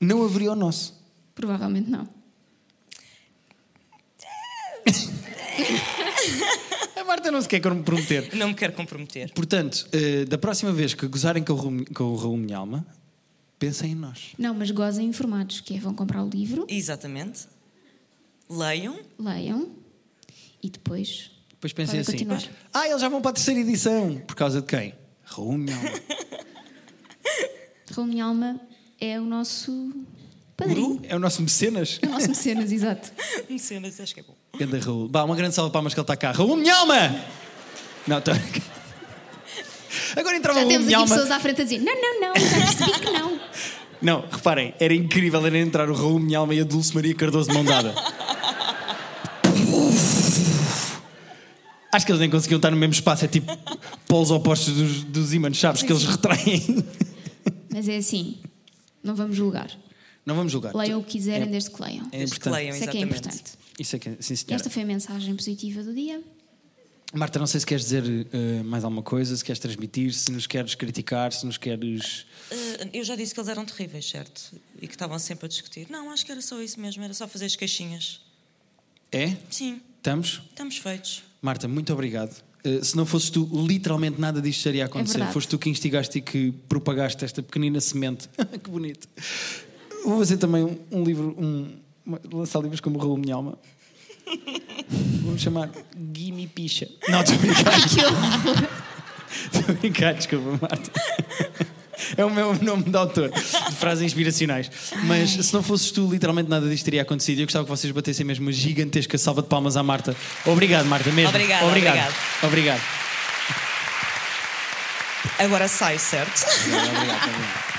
não haveria o nosso. Provavelmente não. A Marta não se quer comprometer. Não me quero comprometer. Portanto, eh, da próxima vez que gozarem com o Raul, com o Raul Minhalma, pensem em nós. Não, mas gozem informados, que é vão comprar o livro, Exatamente. Leiam. leiam e depois. Depois pensem assim: continuar. ah, eles já vão para a terceira edição. Por causa de quem? Raul Minhalma. Raul Minha Alma é o nosso padrinho. É o nosso mecenas. É o nosso mecenas, exato. Cenas, acho que é bom. Ganda Raul. Bah, uma grande salva de palmas que ele está cá. Raul Minhalma! Não, estou. Agora entrava Já o Raul temos aqui pessoas à frente a dizer: não, não, não, já percebi que não. Não, reparem, era incrível era entrar o Raul Minhalma e a Dulce Maria Cardoso de mão dada. Acho que eles nem conseguiam estar no mesmo espaço, é tipo polos opostos dos, dos ímãs, sabes? Que eles retraem. Mas é assim, não vamos julgar. Não vamos julgar. Leiam o que quiserem É- desde que leiam. É Desde que leiam, Isso é que é importante. Isso é que é, sim, senhora. esta foi a mensagem positiva do dia. Marta, não sei se queres dizer eh, mais alguma coisa, se queres transmitir, se nos queres criticar, se nos queres. Eh, eu já disse que eles eram terríveis, certo? E que estavam sempre a discutir. Não, acho que era só isso mesmo, era só fazer as queixinhas. É? Sim, Estamos? estamos feitos. Marta, muito obrigado. Uh, se não fosses tu, literalmente nada disto estaria a acontecer. verdade. Foste tu que instigaste e que propagaste esta pequenina semente. que bonito. Vou fazer também um, um livro, um, uma- lançar livros como Raul Minhalma. Vamos chamar Gimme Picha. Não, estou a brincar. Estou a brincar, desculpa, Marta. É o meu nome de autor, de frases inspiracionais. Mas se não fosses tu, literalmente nada disto teria acontecido. Eu gostava que vocês batessem mesmo uma gigantesca salva de palmas à Marta. Obrigado, Marta, mesmo. Obrigada, obrigado. obrigado. Obrigado. Agora sai, certo? Obrigado, obrigado,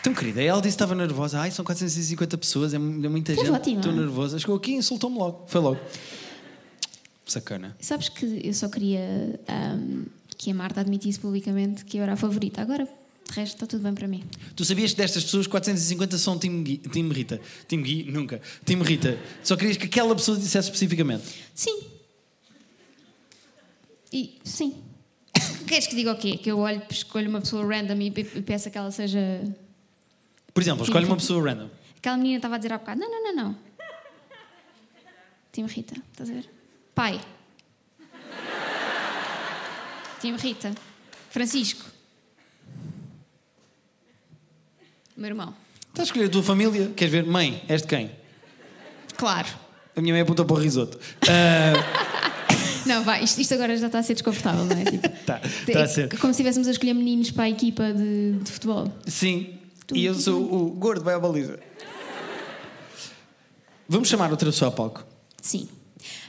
Então, querida, ela disse que estava nervosa. Ai, são 450 pessoas, é é muita Estás gente. ótima. Estou nervosa. Chegou aqui e insultou-me logo. Foi logo. Sacana. Sabes que eu só queria ahm, que a Marta admitisse publicamente que eu era a favorita. Agora, de resto, está tudo bem para mim. Tu sabias que destas pessoas, 450 são Team, Gui, team Rita? Team Gui? Nunca. Team Rita. Só querias que aquela pessoa dissesse especificamente. Sim. E sim. Queres que diga o quê? Que eu olho, escolho uma pessoa random e e peço que ela seja. Por exemplo, escolhe uma pessoa random. Aquela menina estava a dizer há bocado: não, não, não, não. Time Rita, estás a ver? Pai. Time Rita. Francisco. Meu irmão. Estás a escolher a tua família? Queres ver? Mãe, és de quem? Claro. A minha mãe apontou para o risoto. Ah, Não, vai, isto, isto agora já está a ser desconfortável, não é? Tipo, Tá, tá a ser. Como se estivéssemos a escolher meninos para a equipa de, de futebol. sim. E eu sou o gordo, vai à baliza. Vamos chamar outra pessoa a palco. Sim.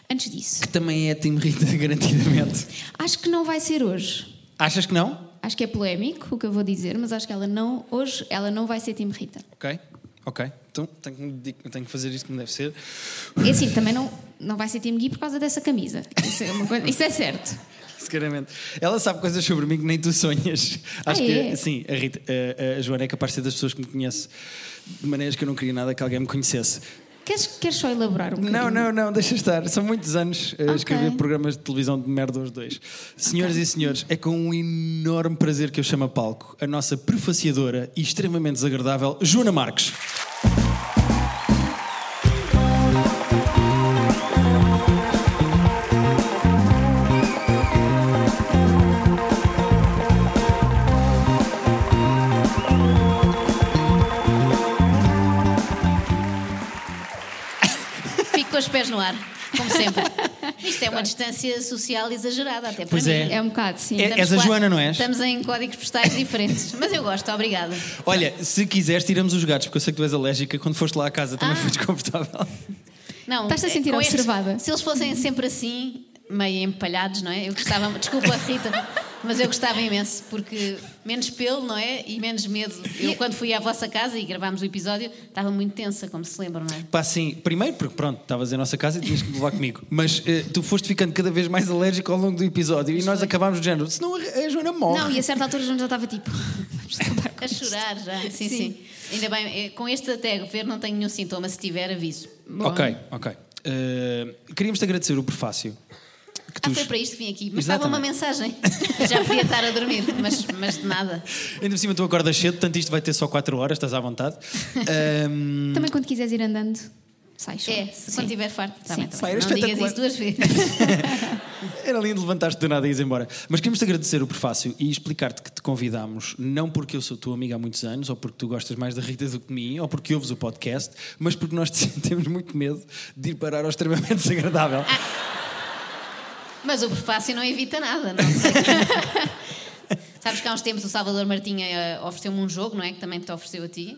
Antes disso, Que também é Team Rita, garantidamente. acho que não vai ser hoje. Achas que não? Acho que é polémico o que eu vou dizer, mas acho que ela não, hoje, ela não vai ser Time Rita. Ok. Ok. Então tenho que, tenho que fazer isto como deve ser. É assim, também não, não vai ser Time Gui por causa dessa camisa. Isso é, coisa- isso é certo. Seguramente. Ela sabe coisas sobre mim que nem tu sonhas. Acho Ah, que, é? sim, a, Rita, a, a Joana é capaz de ser das pessoas que me conhece de maneiras que eu não queria nada que alguém me conhecesse. Queres, queres só elaborar um bocadinho? Não, não, não, deixa estar. São muitos anos a Ok. escrever programas de televisão de merda aos dois. Senhoras e senhores, é com um enorme prazer que eu chamo a palco a nossa prefaciadora e extremamente desagradável Joana Marques. Os pés no ar, como sempre. Isto é uma distância social exagerada, até para Pois mim. é. É um bocado, sim. É- és a Joana, não és? Estamos em códigos postais diferentes. Mas eu gosto, obrigada. Olha, se quiseres, tiramos os gatos, porque eu sei que tu és alérgica. Quando foste lá à casa também Ah. foi desconfortável. Não, Estás-te a é, sentir observada? se eles fossem sempre assim, meio empalhados, não é? Eu gostava, desculpa, Rita, mas eu gostava imenso, porque menos pelo, não é? E menos medo. Eu, quando fui à vossa casa e gravámos o episódio, estava muito tensa, como se lembram, não é? Pá, sim, primeiro porque pronto, estavas em nossa casa e tinhas que levar comigo. Mas eh, tu foste ficando cada vez mais alérgico ao longo do episódio e nós acabámos do género, senão a a Joana morre. Não, e a certa altura a Joana já estava tipo. A chorar já. Sim, sim, Sim. Ainda bem, eh, com este até ver não tenho nenhum sintoma, se tiver, aviso. Bom. Ok, ok. Eh, queríamos-te agradecer o prefácio. Que Ah, tu- foi para isto que vim aqui. Mas estava uma mensagem. Já podia estar a dormir, mas, mas de nada. Ainda por cima tu acordas cedo, portanto isto vai ter só 4 horas, estás à vontade. Ahm, Também quando quiseres ir andando, sai só. É, se quando estiver farto, Sim. bem, tá Pá, bem. era Não digas espetacular. isso duas vezes. Era lindo levantar-te do nada e ires embora. Mas queríamos-te agradecer o prefácio e explicar-te que te convidámos, não porque eu sou tua amiga há muitos anos, ou porque tu gostas mais da Rita do que de mim, ou porque ouves o podcast, mas porque nós temos muito medo de ir parar ao extremamente desagradável. Mas o prefácio não evita nada, não sei. Sabes que há uns tempos o Salvador Martinha eh, ofereceu-me um jogo, não é? Que também te ofereceu a ti.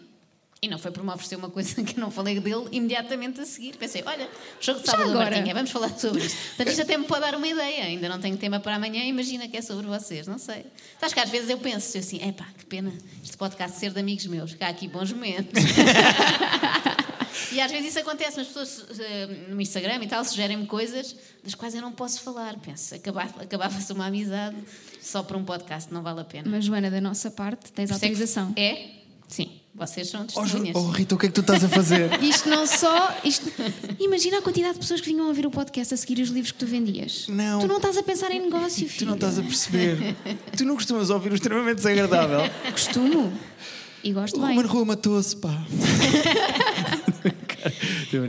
E não foi por me oferecer uma coisa que eu não falei dele imediatamente a seguir. Pensei, olha, jogo de Salvador? Martinha, vamos falar sobre isto. Portanto, isto até me pode dar uma ideia. Ainda não tenho tema para amanhã, imagina que é sobre vocês, não sei. Sabes que às vezes eu penso assim, epá, que pena este podcast ser de amigos meus, que há aqui bons momentos. E às vezes isso acontece, as pessoas eh, no Instagram e tal sugerem-me coisas das quais eu não posso falar. Penso, acabava- acabava-se uma amizade só por um podcast, não vale a pena. Mas Joana, da nossa parte, tens é autorização. É? Sim. Vocês são Oh, testemunhas. oh, Rita, o que é que tu estás a fazer? Isto não só. Isto... Imagina a quantidade de pessoas que vinham a ouvir o podcast a seguir os livros que tu vendias. Não. Tu não estás a pensar em negócio, filho. tu não estás a perceber. Tu não costumas ouvir o extremamente desagradável. Costumo. E gosto O bem. Ruben Rua matou-se, pá.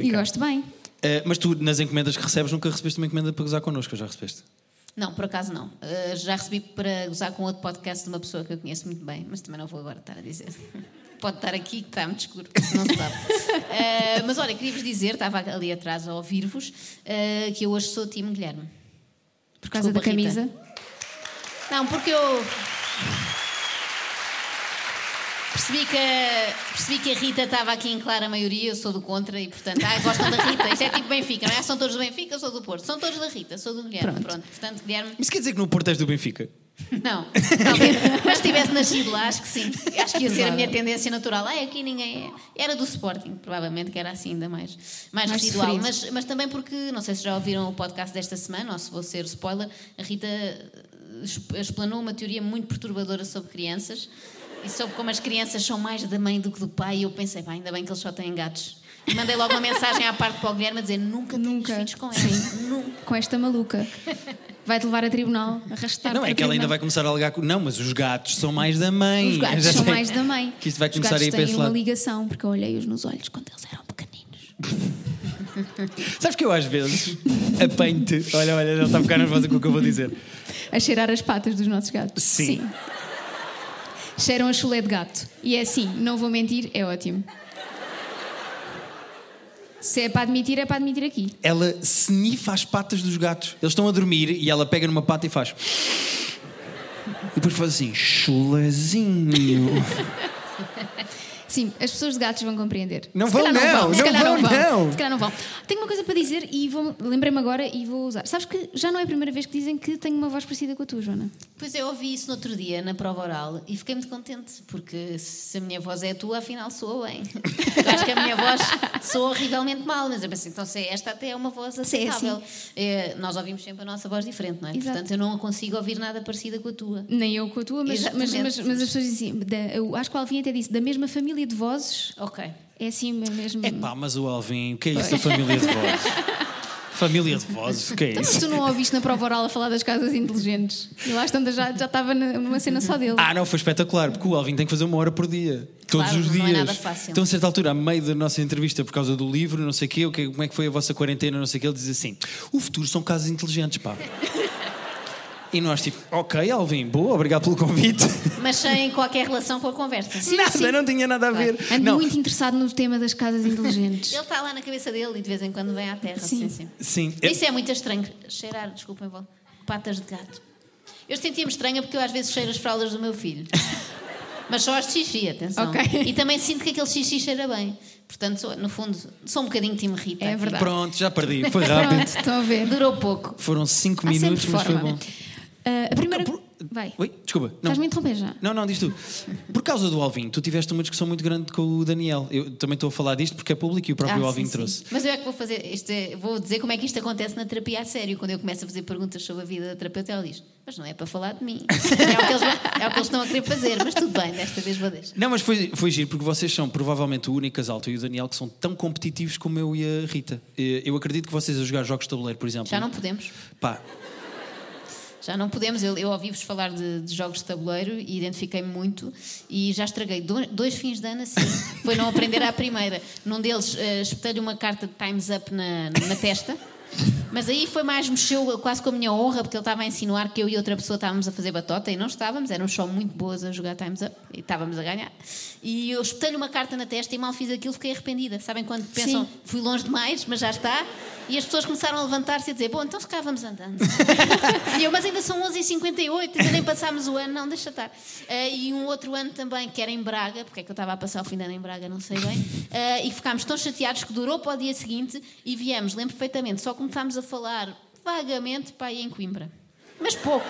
E gosto bem. Eh, mas tu, nas encomendas que recebes, nunca recebeste uma encomenda para gozar connosco, já recebeste? Não, por acaso não. Uh, já recebi para gozar com outro podcast de uma pessoa que eu conheço muito bem, mas também não vou agora estar a dizer. Pode estar aqui, que está muito escuro, não se sabe. Uh, mas olha, queria-vos dizer, estava ali atrás a ouvir-vos, uh, que eu hoje sou time Guilherme. Por causa Desculpa, da Rita. camisa. Não, porque eu. Percebi que, a, percebi que a Rita estava aqui em clara maioria, eu sou do contra e, portanto, ah, gostam da Rita. Isto é tipo Benfica, não é? São todos do Benfica, eu sou do Porto. São todos da Rita, sou do Guilherme. Pronto. Pronto, portanto, Guilherme. Isso quer dizer que no Porto és do Benfica? Não, talvez. Mas se tivesse nascido lá, acho que sim. Acho que ia ser a minha tendência natural. Ah, aqui ninguém é. Era do Sporting, provavelmente, que era assim ainda mais, mais, Mais residual. Mas, mas também porque, não sei se já ouviram o podcast desta semana, ou se vou ser spoiler, a Rita exp- explanou uma teoria muito perturbadora sobre crianças e sobre como as crianças são mais da mãe do que do pai. E eu pensei, pá, ainda bem que eles só têm gatos. E mandei logo uma mensagem à parte para o Guilherme a dizer: nunca Nunca. filhos com ela. Nunca. Com esta maluca. Vai-te levar a tribunal, arrastar Não, é que ela ainda vai começar a alegar. com- Não, mas os gatos são mais da mãe. Os gatos são sei mais da mãe. Que isto vai Os começar a ir para esse uma lado. ligação, porque eu olhei-os nos olhos quando eles eram pequeninos. Sabes que eu às vezes apanho-te. Olha, olha, ele está a ficar nervosa com o que eu vou dizer. A cheirar as patas dos nossos gatos. Sim. Cheiram a chulé de gato. E é assim, não vou mentir, é ótimo. Se é para admitir, é para admitir aqui. Ela snifa as patas dos gatos. Eles estão a dormir e ela pega numa pata e faz. E depois faz assim, chulezinho. Sim, as pessoas de gatos vão compreender. Não vão, não, vão, não vão, não. Se calhar não vão. Tenho uma coisa para dizer e vou- lembrei-me agora e vou usar. Sabes que já não é a primeira vez que dizem que tenho uma voz parecida com a tua, Joana. Pois eu ouvi isso no outro dia, na prova oral, e fiquei muito contente, porque se a minha voz é a tua, afinal soa bem. Eu acho que a minha voz soa horrivelmente mal, mas eu pensei, então se é esta até é uma voz aceitável. É, nós ouvimos sempre a nossa voz diferente, não é? Exato. Portanto, eu não consigo ouvir nada parecida com a tua. Nem eu com a tua, mas, mas, mas, mas as pessoas dizem assim, da- eu acho que o Alvin até disse, da mesma família de vozes, Ok. É assim mesmo. É pá, mas o Alvin, o que é isso da família de vozes? família de vozes, o que é Então, Mas isso? tu não ouviste na prova oral a falar das casas inteligentes? E lá estando já, já estava numa cena só dele. Ah, não, foi espetacular, porque o Alvin tem que fazer uma hora por dia. Todos Claro, os não é dias. nada fácil. Então, a certa altura, a meio da nossa entrevista, por causa do livro, não sei o quê, como é que foi a vossa quarentena, não sei o quê, ele diz assim: o futuro são casas inteligentes, pá. E nós, tipo, ok, Alvin, boa, obrigado pelo convite. Mas sem qualquer relação com a conversa. nada, não tinha nada a ver. Ando Não, muito interessado no tema das casas inteligentes. Ele está lá na cabeça dele e de vez em quando vem à terra. Sim, Sim. sim. sim. Isso é muito estranho. Cheirar, desculpem, patas de gato. Eu sentia-me estranha porque eu às vezes cheiro as fraldas do meu filho. Mas só as de xixi, atenção. Ok. E também sinto que aquele xixi cheira bem. Portanto, sou- no fundo, sou um bocadinho time Rita. É verdade. Pronto, já perdi, foi rápido. Pronto, estão a ver. Durou pouco. Foram 5 Há minutos, mas foi bom. Ah, a primeira. por- Vai. Oi, desculpa. Não. Estás-me a interromper já? Não, não, diz tu. Por causa do Alvin, tu tiveste uma discussão muito grande com o Daniel. Eu também estou a falar disto porque é público e o próprio Ah, Alvin sim, sim. trouxe. Mas eu é que vou fazer, isto é- vou dizer como é que isto acontece na terapia a sério. Quando eu começo a fazer perguntas sobre a vida da terapeuta, ela diz: Mas não é para falar de mim. É o que eles, é o que eles estão a querer fazer, mas tudo bem, desta vez vou deixar. Não, mas foi, foi giro porque vocês são provavelmente o único casal, tu e o Daniel, que são tão competitivos como eu e a Rita. Eh, Eu acredito que vocês a jogar jogos de tabuleiro, por exemplo. Já não podemos. Pá, Já não podemos. Eu, eu ouvi-vos falar de, de jogos de tabuleiro e identifiquei-me muito e já estraguei dois, dois fins de ano assim. Foi não aprender à primeira. Num deles, uh, espetei-lhe uma carta de Time's Up na, na testa. Mas aí foi mais, mexeu quase com a minha honra, porque ele estava a insinuar que eu e outra pessoa estávamos a fazer batota e não estávamos, éramos só muito boas a jogar Time's Up e estávamos a ganhar. E eu espetei-lhe uma carta na testa e mal fiz aquilo, fiquei arrependida. Sabem quando pensam, Sim. fui longe demais, mas já está? E as pessoas começaram a levantar-se e a dizer: Bom, então se cá vamos andando. e eu, mas ainda são 11h58, ainda nem passámos o ano, não, deixa estar. Ah, e um outro ano também, que era em Braga, porque é que eu estava a passar o fim de ano em Braga, não sei bem, ah, e ficámos tão chateados que durou para o dia seguinte e viemos, lembro perfeitamente, só começámos a falar vagamente para aí em Coimbra. Mas pouco.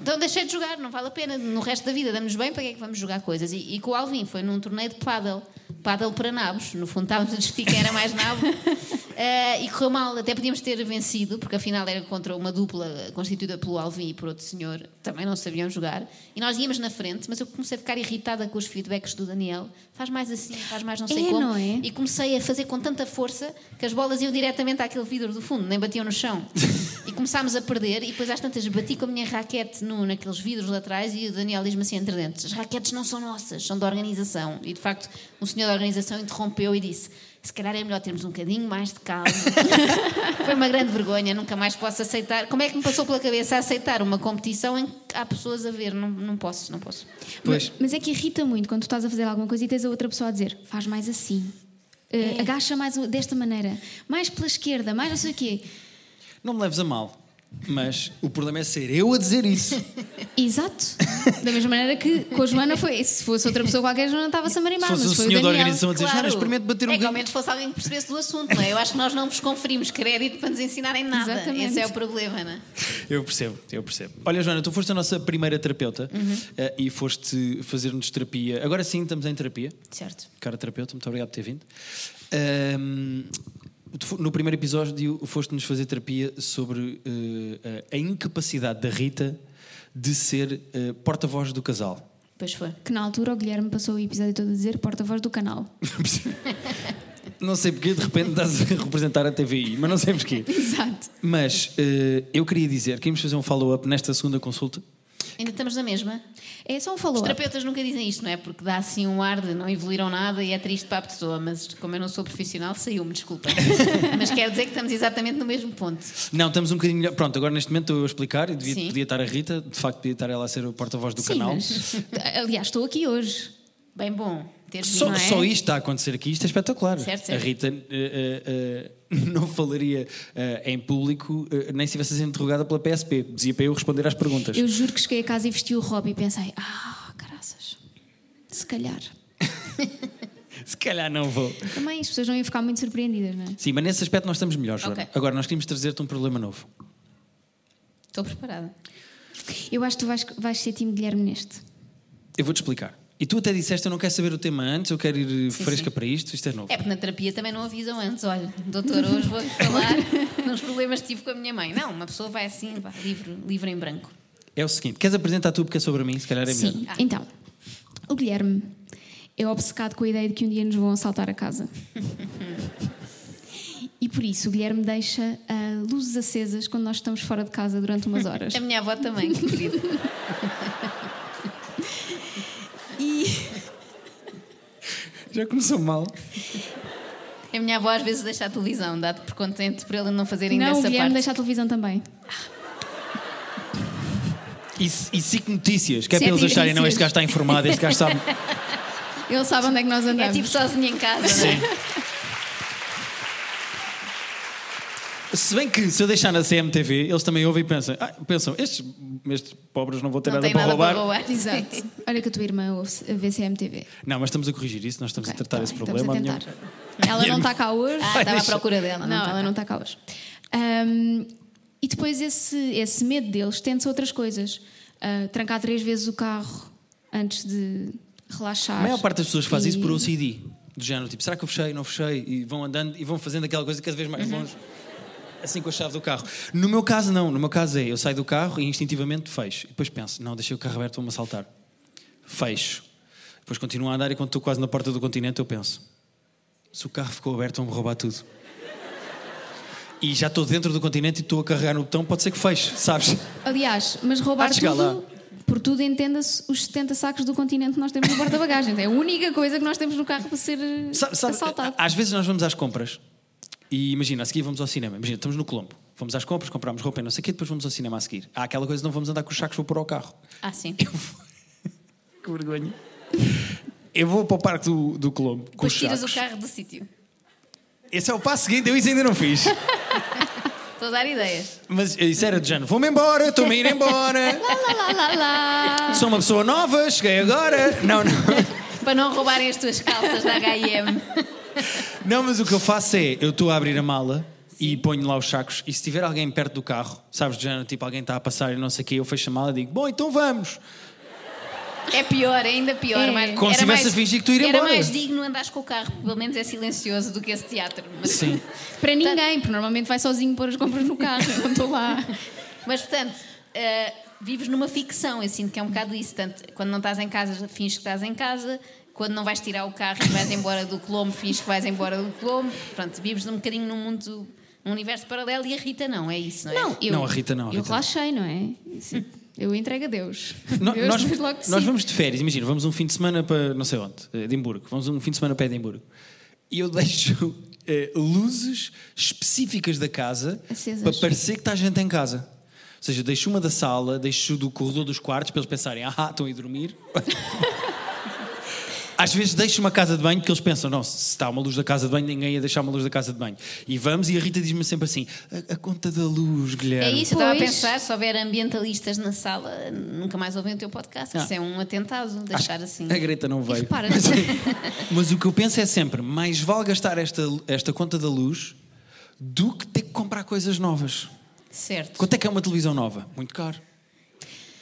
Então deixei de jogar, não vale a pena. No resto da vida damos bem, para que é que vamos jogar coisas? E, e com o Alvin foi num torneio de paddle, paddle para nabos. No fundo estávamos a discutir quem era mais nabo. Eh, e correu mal, até podíamos ter vencido, porque afinal era contra uma dupla constituída pelo Alvin e por outro senhor, também não sabiam jogar. E nós íamos na frente, mas eu comecei a ficar irritada com os feedbacks do Daniel. Faz mais assim, faz mais não sei É, como. não é? E comecei a fazer com tanta força que as bolas iam diretamente àquele vidro do fundo, nem batiam no chão. E começámos a perder, e depois às tantas bati com a minha raquete no, naqueles vidros laterais e o Daniel diz-me assim entre dentes: as raquetes não são nossas, são da organização. E de facto, um senhor da organização interrompeu e disse: se calhar é melhor termos um bocadinho mais de calma. Foi uma grande vergonha, nunca mais posso aceitar. Como é que me passou pela cabeça aceitar uma competição em que há pessoas a ver? Não, não posso, não posso. Pois. Mas, mas é que irrita muito quando tu estás a fazer alguma coisa e tens a outra pessoa a dizer faz mais assim. Uh, Agacha mais desta maneira. Mais pela esquerda, mais não sei o quê. não me leves a mal, mas o problema é ser eu a dizer isso. Exato. Da mesma maneira que com a Joana foi. Se fosse outra pessoa qualquer, a Joana estava-se a Se marimbar. fosse mas o foi senhor o da organização a dizer, Joana, experimente bater um é que ao menos fosse alguém que percebesse do assunto, não é? Eu acho que nós não vos conferimos crédito para nos ensinarem nada. Exatamente. Esse é o problema, não é? Eu percebo, eu percebo. Olha, Joana, tu foste a nossa primeira terapeuta eh, e foste fazer-nos terapia. Agora sim, estamos em terapia. Certo. Cara terapeuta, muito obrigado por ter vindo. Fo- no primeiro episódio foste-nos fazer terapia sobre eh, a incapacidade da Rita de ser eh, porta-voz do casal. Pois foi. Que na altura o Guilherme passou o episódio todo a dizer porta-voz do canal. Não sei porque de repente estás a representar a TVI, mas não sei porquê. Exato. Mas eh, eu queria dizer que íamos fazer um follow-up nesta segunda consulta. Ainda estamos na mesma. É só um Os follow-up. terapeutas nunca dizem isto, não é? Porque dá assim um ar de não evoluíram nada e é triste para a pessoa, mas como eu não sou profissional, saiu-me, desculpa. mas quero dizer que estamos exatamente no mesmo ponto. Não, estamos um bocadinho melhor. Pronto, agora neste momento estou a explicar e devia, Sim. podia estar a Rita, de facto podia estar ela a ser o porta-voz do Sim, canal. mas. Aliás, estou aqui hoje. Bem bom vindo, Só, não é? só isto está a acontecer aqui, isto é espetacular. Certo, A certo. Rita eh, eh, eh, não falaria eh, em público eh, nem se estivesse a ser interrogada pela PSP. Dizia para eu responder às perguntas. Eu juro que cheguei a casa e vesti o Rob e pensei, ah, caraças, se calhar. Se calhar não vou. Também as pessoas não iam ficar muito surpreendidas, não é? Sim, mas nesse aspecto nós estamos melhores, Joana. Ok. Agora, nós queríamos trazer-te um problema novo. Estou preparada. Eu acho que tu vais, vais ser time Guilherme neste. Eu vou-te explicar. E tu até disseste, eu não quero saber o tema antes, eu quero ir Sim, fresca sim. para isto, isto é novo. É porque na terapia também não avisam antes. Olha, doutor, hoje vou falar nos problemas que tive com a minha mãe. Não, uma pessoa vai assim, vá, livre, livre em branco. É o seguinte, queres apresentar tu porque é sobre mim, se calhar é melhor. Sim. Então, o Guilherme é obcecado com a ideia de que um dia nos vão assaltar a casa. E por isso o Guilherme deixa ah, luzes acesas quando nós estamos fora de casa durante umas horas. A minha avó também, querido. Já começou mal. A minha avó às vezes deixa a televisão, dá-te por contente por ele não fazer ainda não, essa Guilherme parte. deixa a televisão também. E, e cinco notícias, que é para eles acharem, não, este gajo está informado, este gajo sabe. Ele sabe onde é que nós É andamos. tipo sozinho em casa, não é? Se bem que se eu deixar na CMTV, eles também ouvem e pensam, ah, pensam estes, estes pobres não vão ter Não nada tem para nada roubar. para roubar. Exato. Olha que a tua irmã ouve a VCMTV. Não, mas estamos a corrigir isso, nós estamos Ok, a tratar tá esse bem, problema. Estamos a tentar. Ela não está cá hoje. Ah, estava à procura dela. Não, está ela cá. não está cá hoje. Ahm, e depois esse, esse medo deles estende-se a outras coisas. Ah, trancar três vezes o carro antes de relaxar. A maior parte das pessoas faz isso por OCD. Do género, tipo, será que eu fechei, não fechei? E vão andando e vão fazendo aquela coisa cada vez mais Uhum. Longe. Assim com a chave do carro. No meu caso, não. No meu caso é, eu saio do carro e instintivamente fecho. E depois penso, não, deixei o carro aberto, vão-me assaltar. Fecho. Depois continuo a andar e quando estou quase na porta do continente eu penso, se o carro ficou aberto vão-me roubar tudo. E já estou dentro do continente e estou a carregar no botão, pode ser que feche, sabes? Aliás, mas roubar tudo, por tudo entenda-se os 70 sacos do continente que nós temos no porta-bagagens. É a única coisa que nós temos no carro para ser Sabe- sabe, assaltado. às vezes nós vamos às compras e imagina, a seguir vamos ao cinema. Imagina, estamos no Colombo. Vamos às compras, compramos roupa e não sei o quê, depois vamos ao cinema a seguir. Há aquela coisa não vamos andar com os sacos, vou pôr ao carro. Ah, sim. Que vergonha. Eu vou para o parque do, do Colombo com Depois os tiras sacos. o carro do sítio. Esse é o passo seguinte, eu isso ainda não fiz. Estou a dar ideias. Mas isso era de género, vou-me embora, estou-me a ir embora. Lá, lá, lá, lá. Sou uma pessoa nova, cheguei agora. Não, não. Para não roubarem as tuas calças da H&M. Não, mas o que eu faço é, eu estou a abrir a mala e ponho lá os sacos e se tiver alguém perto do carro, sabes, de género, tipo alguém está a passar e não sei o quê, eu fecho a mala e digo, bom, então vamos. É pior, é ainda pior. É. mais- Como se era estivesse mais- a fingir que tu ir Era embora. mais digno andares com o carro, pelo menos é silencioso do que esse teatro. Mas, Sim. Para ninguém, porque normalmente vai sozinho pôr as compras no carro. Não estou lá. mas portanto, eh, vives numa ficção. Eu sinto que é um bocado isso. Tanto, quando não estás em casa, finges que estás em casa. Quando não vais tirar o carro e vais embora do Colombo, finges que vais embora do Colombo. Pronto, vives um bocadinho num mundo, num universo paralelo e a Rita não, é isso, não é? Não, eu, Não, a Rita não, a Eu Rita não. relaxei, não é? Isso- Eu entrego a Deus. No- Deus nós, nós vamos de férias, imagina, vamos um fim de semana para não sei onde, eh, Edimburgo. Vamos um fim de semana para Edimburgo. E eu deixo eh, luzes específicas da casa Acesas. para parecer que está gente em casa. Ou seja, deixo uma da sala, deixo do corredor dos quartos para eles pensarem, ah, estão a ir dormir. Às vezes deixo uma casa de banho porque eles pensam, não, se está uma luz da casa de banho, ninguém ia deixar uma luz da casa de banho. E vamos, e a Rita diz-me sempre assim: a, a conta da luz, É Guilherme. isso, eu estava a pensar, se houver ambientalistas na sala, nunca mais ouvem o teu podcast. Ah. Isso é um atentado, Acho deixar que assim. A Greta não veio. mas, mas o que eu penso é sempre: mais vale gastar esta, esta conta da luz do que ter que comprar coisas novas. Certo. Quanto é que é uma televisão nova? Muito caro.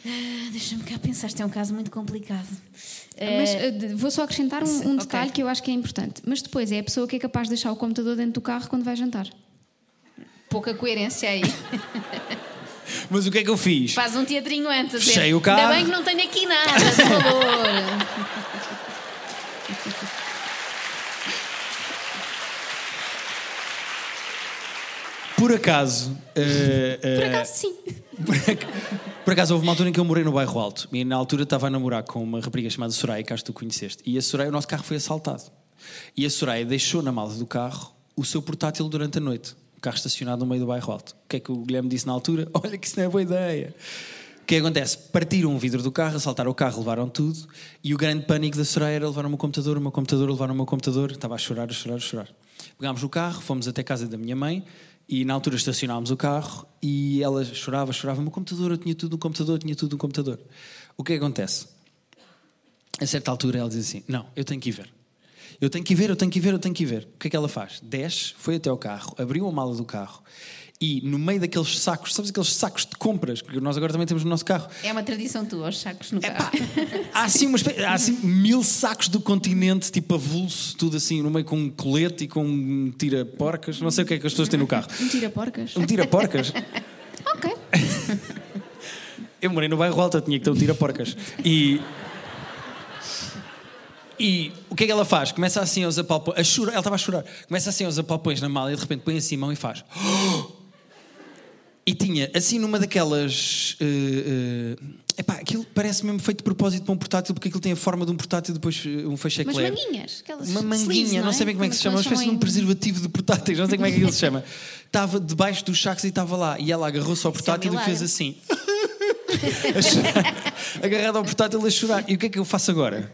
Ah, Deixa-me cá pensar, isto é um caso muito complicado. Mas Eh, eh, de- vou só acrescentar um, um detalhe que eu acho que é importante. Mas depois é a pessoa que é capaz de deixar o computador dentro do carro quando vai jantar. pouca coerência aí. Mas o que é que eu fiz? Faz um teatrinho antes. Fechei o carro. Ainda bem que não tenho aqui nada de valor. Por acaso. eh, eh, Por acaso, sim. Por ac- Por acaso, houve uma altura em que eu morei no bairro Alto e na altura estava a namorar com uma rapariga chamada Soraya, que acho que tu conheceste. E a Soraya, o nosso carro foi assaltado. E a Soraya deixou na mala do carro o seu portátil durante a noite. O carro estacionado no meio do bairro Alto. O que é que o Guilherme disse na altura? Olha que isso não é boa ideia. O que é acontece? Partiram o vidro do carro, assaltaram o carro, levaram tudo. E o grande pânico da Soraya era levar o meu computador, o meu computador, levar o meu computador. Estava a chorar, a chorar, a chorar. Pegámos o carro, fomos até casa da minha mãe e na altura estacionámos o carro e ela chorava, chorava. O meu computador, eu tinha tudo no computador, tinha tudo no computador. O que é que acontece? A certa altura ela diz assim: Não, eu tenho que ir ver. Eu tenho que ir ver, eu tenho que ir ver, eu tenho que ir ver. O que é que ela faz? Desce, foi até ao carro, abriu a mala do carro e no meio daqueles sacos, sabes aqueles sacos de compras que nós agora também temos no nosso carro? É uma tradição tua, os sacos no Epá, carro. há assim, uma há assim mil sacos do continente, tipo avulso, tudo assim, no meio com um colete e com um tira-porcas. Não sei o que é que as pessoas têm no carro. Um tira-porcas. Um tira-porcas? Ok. Eu morei no bairro Alto, eu tinha que ter um tira-porcas. E. E o que é que ela faz? Começa assim aos apalpões, a chorar, ela estava a chorar, começa assim aos apalpões na mala e de repente põe assim a mão e faz. E tinha assim numa daquelas. Uh, uh, epá, aquilo parece mesmo feito de propósito para um portátil, porque aquilo tem a forma de um portátil e depois uh, um feixe Mas eclair. manguinhas, aquelas Uma manguinha, sleeves, não, não é? sei bem como é que se Como chama, uma espécie de um preservativo de portáteis, não sei como é que aquilo se chama. Estava debaixo dos sacos e estava lá. E ela agarrou-se ao é portátil e milagre. fez assim. agarrada ao portátil a chorar. E o que é que eu faço agora?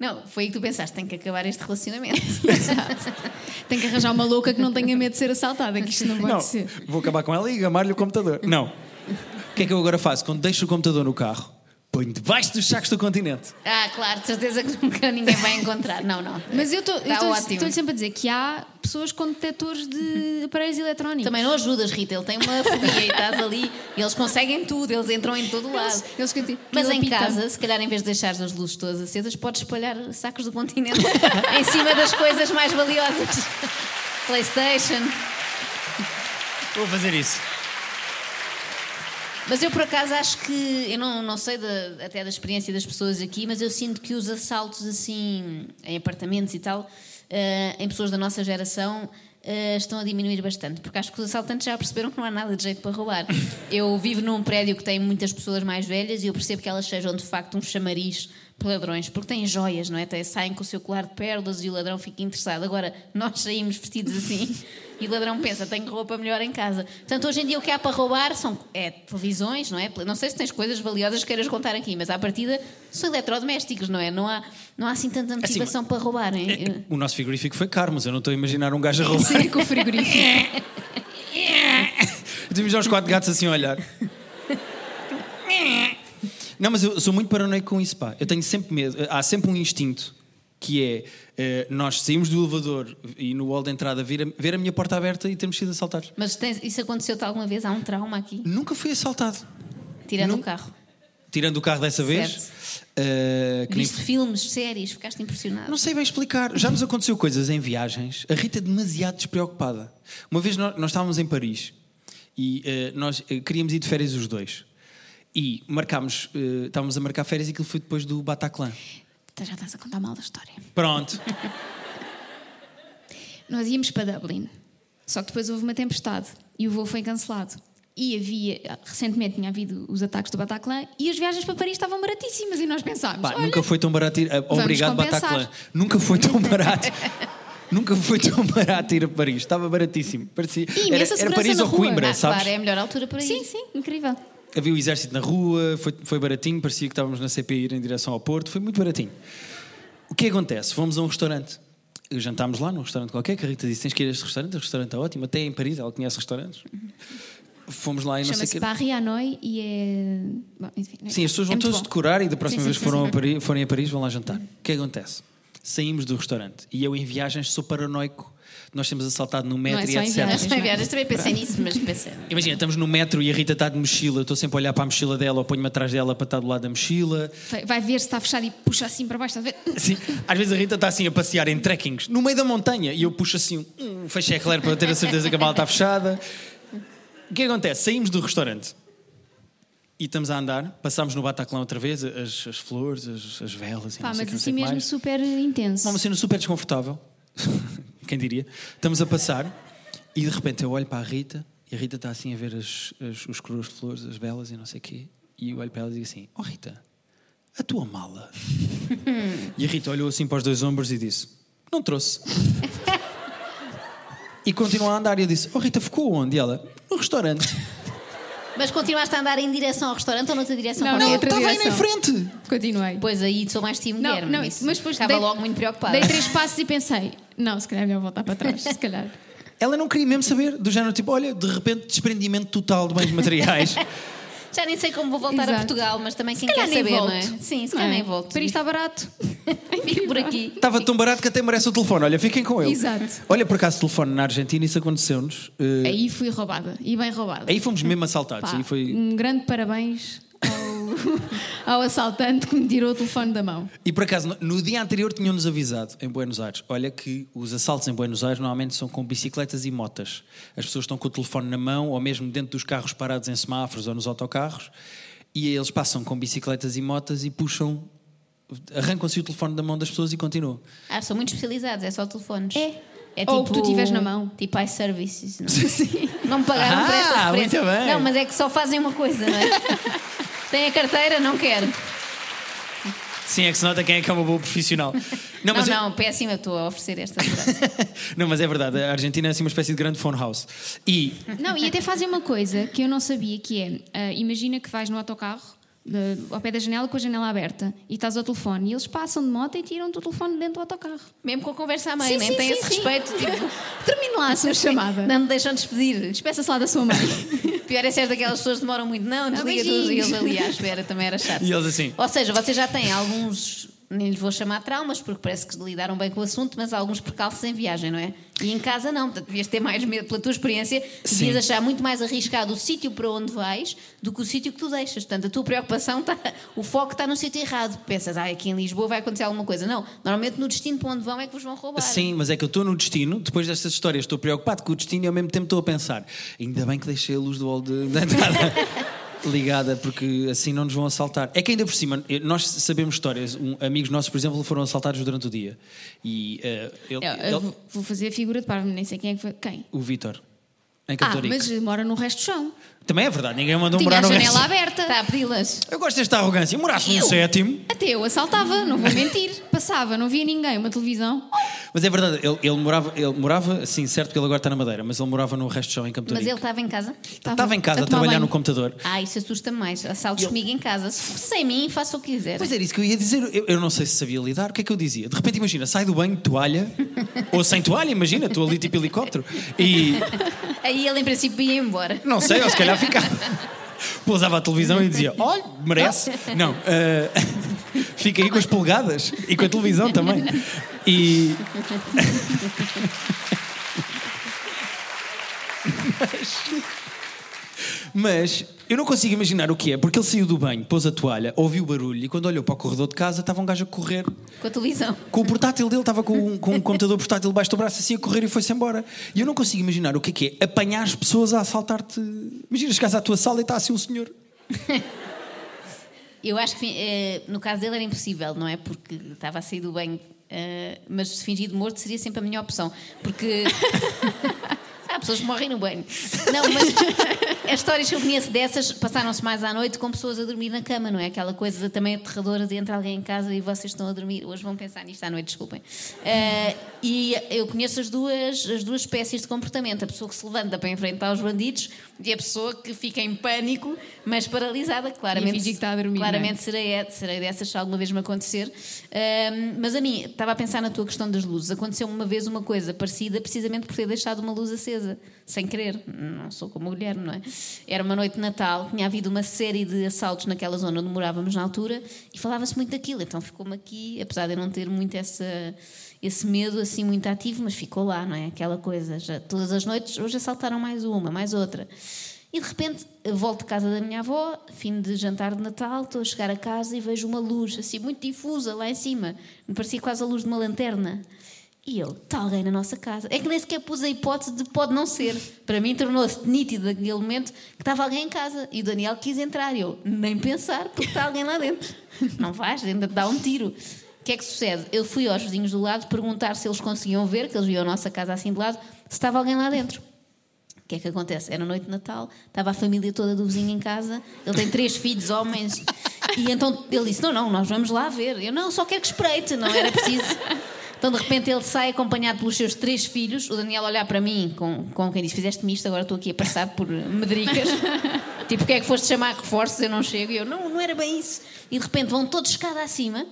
Não, foi aí que tu pensaste, tem que acabar este relacionamento. Tem que arranjar uma louca que não tenha medo de ser assaltada, que isto não pode não, ser. vou acabar com ela e gamar-lhe o computador. Não. O que é que eu agora faço? Quando deixo o computador no carro, ponho debaixo dos sacos do continente. ah, claro, de certeza que nunca ninguém vai encontrar. Não, não. Mas eu Tá estou-lhe ótimo. sempre a dizer que há pessoas com detectores de aparelhos eletrónicos. Também não ajudas, Rita. Ele tem uma fobia e estás ali. E eles conseguem tudo, eles entram em todo lado. Eles, eles Mas em casa, se calhar em vez de deixares as luzes todas acesas, podes espalhar sacos do continente em cima das coisas mais valiosas. Playstation. Vou fazer isso. Mas eu por acaso acho que, eu não, não sei até da experiência das pessoas aqui, mas eu sinto que os assaltos assim, em apartamentos e tal, eh, em pessoas da nossa geração, eh, estão a diminuir bastante, porque acho que os assaltantes já perceberam que não há nada de jeito para roubar. Eu vivo num prédio que tem muitas pessoas mais velhas e eu percebo que elas sejam de facto um chamariz ladrões, porque têm joias, não é? Até saem com o seu colar de pérolas e o ladrão fica interessado. Agora, nós saímos vestidos assim e o ladrão pensa, tenho roupa melhor em casa. Portanto, hoje em dia o que há para roubar são é, televisões, não é? Não sei se tens coisas valiosas que queiras contar aqui, mas à partida são eletrodomésticos, não é? Não há, não há assim tanta motivação para roubarem. É, O nosso frigorífico foi caro, mas eu não estou a imaginar um gajo a roubar. Sim, com o frigorífico. Temos já os quatro gatos assim a olhar. Não, mas eu sou muito paranoico com isso, pá. Eu tenho sempre medo. Há sempre um instinto que é eh, nós saímos do elevador e no hall de entrada ver a, ver a minha porta aberta e termos sido assaltados. Mas tens- isso aconteceu-te alguma vez? Há um trauma aqui? Nunca fui assaltado. Tirando o carro. Tirando o carro dessa vez. Eh, que nem- Viste filmes, séries, ficaste impressionado. Não sei bem explicar. Já nos aconteceu coisas em viagens. A Rita é demasiado despreocupada. Uma vez nós, nós estávamos em Paris e eh, nós eh, queríamos ir de férias os dois. E marcámos, eh, estávamos a marcar férias e aquilo foi depois do Bataclan. Então já estás a contar mal da história. Pronto. Nós íamos para Dublin, só que depois houve uma tempestade e o voo foi cancelado. E havia, recentemente tinha havido os ataques do Bataclan e as viagens para Paris estavam baratíssimas e nós pensámos, Pá, nunca foi tão barato ir. Obrigado, compensar. Bataclan. Nunca foi tão barato. Nunca foi tão barato ir a Paris. Estava baratíssimo. Parecia, E era, era Paris ou rua. Coimbra, Ah, sabes? claro, é a melhor altura para ir. sim, sim, incrível. Havia o exército na rua, foi, foi baratinho, parecia que estávamos na CP a ir em direção ao Porto, foi muito baratinho. O que acontece? Fomos a um restaurante. Jantámos lá num restaurante qualquer, que a Rita disse: tens que ir a este restaurante, o restaurante é ótimo, até em Paris, ela conhece restaurantes. Fomos lá e não sei o quê. Paris Hanoi e é. Bom, enfim, Sim, as pessoas é vão muito todas decorar e da próxima Sim, vez que foram sim. a Paris, forem a Paris vão lá jantar. O que acontece? Saímos do restaurante e eu em viagens sou paranoico. Nós temos assaltado no metro é e só etc. viagens. Nas viagens também pensei nisso, mas pensei. Imagina, estamos no metro e a Rita está de mochila, eu estou sempre a olhar para a mochila dela ou ponho-me atrás dela para estar do lado da mochila. Vai- ver se está fechado e puxa assim para baixo, estás a ver? Sim, às vezes a Rita está assim a passear em trekkings no meio da montanha e eu puxo assim um, fecho eclair para ter a certeza que a mala está fechada. O que acontece? Saímos do restaurante e estamos a andar, passámos no Bataclan outra vez, as, as flores, as, as velas Pá, não mas não assim mesmo mais. super intenso. Uma cena super desconfortável, quem diria. Estamos a passar e de repente eu olho para a Rita e a Rita está assim a ver as, as- os coroas de flores, as velas e não sei o quê. E eu olho para ela e digo assim: Oh Rita, a tua mala. e a Rita olhou assim para os dois ombros e disse: Não trouxe. e continuou a andar e eu disse: Oh Rita, ficou onde? E ela: No restaurante. Mas continuaste a andar em direção ao restaurante ou noutra direção Não, qualquer? não, outra Estava aí em frente. Continuei. Pois aí sou mais time Não, Guilherme. não, isso. mas depois Estava dei- logo muito preocupada. Dei três passos e pensei, não, se calhar é melhor voltar para trás, se calhar. Ela não queria mesmo saber, do género tipo: Olha, de repente desprendimento total de bens materiais. Já nem sei como vou voltar a Exato. Portugal, mas também quem Se calhar quer saber, volto. não é? Sim, se calhar é? nem volto. Paris está barato. Fico por aqui. Estava tão barato que até merece o telefone. Olha, fiquem com ele. Exato. Olha, por acaso, telefone na Argentina, isso aconteceu-nos. Eh, Aí fui roubada, e bem roubada. aí fomos mesmo assaltados. Pá, Aí foi... Um grande parabéns ao, ao assaltante que me tirou o telefone da mão. E por acaso, no, dia anterior tinham-nos avisado, em Buenos Aires, olha que os assaltos em Buenos Aires normalmente são com bicicletas e motas. As pessoas estão com o telefone na mão, ou mesmo dentro dos carros parados em semáforos ou nos autocarros, e eles passam com bicicletas e motas e puxam arrancam-se o telefone da mão das pessoas e continuam. Ah, são muito especializados, é só telefones. É. É Ou que tu tiveres na mão. Tipo iServices. Não, não me pagaram por esta Ah, referência. muito bem. Não, mas é que só fazem uma coisa, não é? Tem a carteira, não quero. Sim, é que se nota quem é que é uma boa profissional. Não, Não, mas, é- não, péssima, estou a oferecer esta não, mas é verdade, a Argentina é assim uma espécie de grande phone house. E Não, e até fazem uma coisa que eu não sabia, que é, ah, imagina que vais no autocarro, de- ao pé da janela, com a janela aberta, e estás ao telefone, e eles passam de moto e tiram-te o telefone dentro do autocarro. Mesmo com a conversa à meio, nem sim, tem sim, esse sim. respeito. Tipo, Termine lá a sua chamada. não me deixam despedir. Despeça-se lá da sua mãe. Pior é ser daquelas pessoas que demoram muito. Não, desliga tudo. E eles ali à espera também era chato. E eles assim. Ou seja, vocês já têm alguns, nem lhes vou chamar traumas, porque parece que lidaram bem com o assunto, mas alguns percalços em viagem, não é? E em casa não, portanto devias ter mais medo pela tua experiência, devias Sim. achar muito mais arriscado o sítio para onde vais do que o sítio que tu deixas. Portanto, a tua preocupação está, o foco está no sítio errado. Pensas, ah, aqui em Lisboa vai acontecer alguma coisa. Não, normalmente no destino para onde vão é que vos vão roubar. Sim, mas é que eu estou no destino, depois destas histórias estou preocupado com o destino e ao mesmo tempo estou a pensar, ainda bem que deixei a luz do hall de, da entrada ligada, porque assim não nos vão assaltar. É que ainda por cima, nós sabemos histórias, um- amigos nossos, por exemplo, foram assaltados durante o dia. E eh, ele- Eu, eu ele- vou- fazer a figura de parvo, nem sei quem é que foi. Quem? o Vitor, em Ah, mas mora no resto do chão. Também é verdade, ninguém mandou Tinha morar a no janela resto. aberta. Está a pedi-las. Eu gosto desta arrogância. Morasse no sétimo. Até eu assaltava, não vou mentir. Passava, não via ninguém, uma televisão. Mas é verdade, ele, ele morava, ele morava, sim, certo que ele agora está na Madeira, mas ele morava no resto do chão em Campo Mas ele estava em casa? Estava em casa a, a trabalhar banho. no computador. Ah, isso assusta mais. Assaltos comigo em casa. Se Sem mim, faça o que quiser. Pois era isso que eu ia dizer. Eu, eu não sei se sabia lidar. O que é que eu dizia? De repente, imagina, sai do banho, toalha, ou sem toalha, imagina, estou ali tipo helicóptero. E Aí ele, em princípio, ia embora. não sei, ou se calhar ficava. Pousava a televisão e dizia: Olha, merece. Não, eh, fica aí com as polegadas e com a televisão também. E. Mas eu não consigo imaginar o que é, porque ele saiu do banho, pôs a toalha, ouviu o barulho e quando olhou para o corredor de casa estava um gajo a correr Com a televisão. com o portátil dele, estava com um, com um computador portátil debaixo do braço assim a correr e foi-se embora. E eu não consigo imaginar o que é que é apanhar as pessoas a assaltar-te. Imagina, chegares à tua sala e está assim um senhor. Eu acho que eh, no caso dele era impossível, não é? Porque estava a sair do banho. eh, mas fingir de morto seria sempre a minha opção. Porque. Há pessoas que morrem no banho. Não, mas as histórias que eu conheço dessas passaram-se mais à noite com pessoas a dormir na cama, não é? Aquela coisa também aterradora de entrar alguém em casa e vocês estão a dormir. Hoje vão pensar nisto à noite, desculpem. Eh, e eu conheço as duas, as duas espécies de comportamento: a pessoa que se levanta para enfrentar os bandidos e a pessoa que fica em pânico, mas paralisada, claramente. que está a dormir, não é? Claramente serei, serei dessas se alguma vez me acontecer. Mas a mim, estava a pensar na tua questão das luzes. Aconteceu uma vez uma coisa parecida, precisamente por ter deixado uma luz acesa, sem querer. Não sou como o Guilherme, não é? Era uma noite de Natal, tinha havido uma série de assaltos naquela zona onde morávamos na altura e falava-se muito daquilo. Então ficou-me aqui, apesar de eu não ter muito essa. Esse medo assim muito ativo, mas ficou lá, não é? Aquela coisa, já, todas as noites, hoje assaltaram mais uma, mais outra. E de repente volto de casa da minha avó, fim de jantar de Natal, estou a chegar a casa e vejo uma luz assim muito difusa lá em cima. Me parecia quase a luz de uma lanterna. E eu, está alguém na nossa casa. É que nem sequer pus a hipótese de pode não ser. Para mim tornou-se nítido naquele momento que estava alguém em casa. E o Daniel quis entrar. Eu, nem pensar, porque está alguém lá dentro. Não vais, ainda dá um tiro. O que é que sucede? Eu fui aos vizinhos do lado perguntar se eles conseguiam ver, que eles viam a nossa casa assim de lado, se estava alguém lá dentro. O que é que acontece? Era noite de Natal, estava a família toda do vizinho em casa, ele tem três filhos, homens, e então ele disse: Não, não, nós vamos lá ver. Eu não, só quero que espreite, não era preciso. Então de repente ele sai acompanhado pelos seus três filhos, o Daniel olhar para mim com, com quem disse: Fizeste-me isto, agora estou aqui a passar por medricas. tipo, o que é que foste chamar reforços? Eu não chego. E eu: Não, não era bem isso. E de repente vão todos escada acima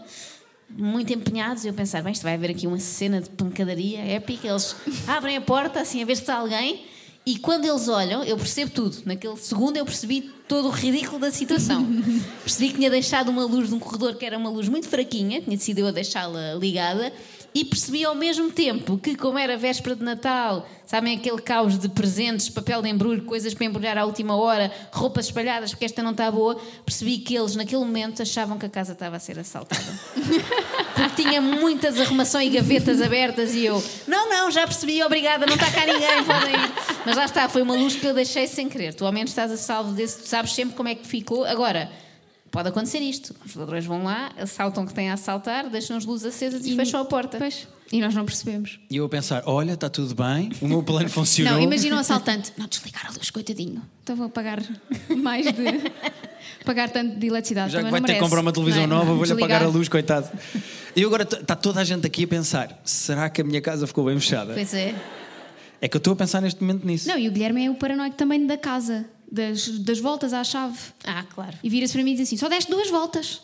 muito empenhados e eu pensar, bem, isto vai haver aqui uma cena de pancadaria épica. Eles abrem a porta assim a ver se está alguém e quando eles olham, eu percebo tudo. Naquele segundo eu percebi todo o ridículo da situação. percebi que tinha deixado uma luz num corredor que era uma luz muito fraquinha, tinha decidido eu deixá-la ligada. E percebi ao mesmo tempo que, como era véspera de Natal, sabem aquele caos de presentes, papel de embrulho, coisas para embrulhar à última hora, roupas espalhadas porque esta não está boa, percebi que eles, naquele momento, achavam que a casa estava a ser assaltada. Porque tinha muitas arrumações e gavetas abertas e eu, não, não, já percebi, obrigada, não está cá ninguém, podem ir. Mas lá está, foi uma luz que eu deixei sem querer. Tu ao menos estás a salvo desse, tu sabes sempre como é que ficou. Agora, Pode acontecer isto. Os ladrões vão lá, assaltam o que têm a assaltar, deixam as luzes acesas e, fecham a porta. Pois. E nós não percebemos. E eu a pensar: olha, está tudo bem, o meu plano funcionou. Não, imagina um assaltante. Não desligar a luz, coitadinho. Então vou pagar mais de. pagar tanto de eletricidade. Já que vai ter que comprar uma televisão Não é? nova, vou-lhe apagar a luz, coitado. E agora está toda a gente aqui a pensar: será que a minha casa ficou bem fechada? Pois é. É que eu estou a pensar neste momento nisso. Não, e o Guilherme é o paranoico também da casa, das, das voltas à chave. Ah, claro. E vira-se para mim e diz assim: só deste duas voltas.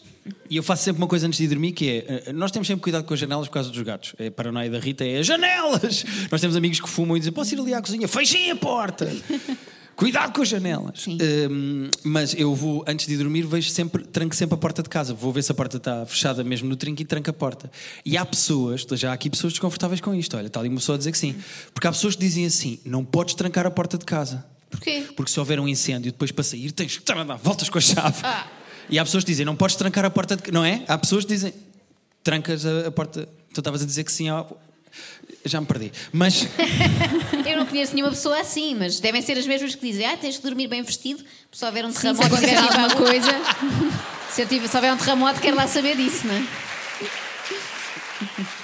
E eu faço sempre uma coisa antes de ir dormir que é: eh, nós temos sempre cuidado com as janelas por causa dos gatos. É a paranoia da Rita, é as janelas! Nós temos amigos que fumam e dizem: posso ir ali à cozinha? Fechem a porta! Cuidado com as janelas. Sim. Hum, mas eu vou, antes de ir dormir, vejo sempre, tranco sempre a porta de casa. Vou ver se a porta está fechada mesmo no trinco e tranco a porta. E há pessoas, já há aqui pessoas desconfortáveis com isto. Olha, está ali uma pessoa a dizer que sim. Porque há pessoas que dizem assim: não podes trancar a porta de casa. Porquê? Porque se houver um incêndio depois para sair, tens que dar voltas com a chave. Ah. E há pessoas que dizem, não podes trancar a porta, de... não é? Há pessoas que dizem, trancas a, a porta. Tu estavas a dizer que sim, ao- já me perdi. Mas Eu não conheço nenhuma pessoa assim, mas devem ser as mesmas que dizem: ah, tens que dormir bem vestido, se houver um Sim, se terremoto, para a alguma coisa. Se, eu tiver, se houver um terremoto, quero lá saber disso, não é?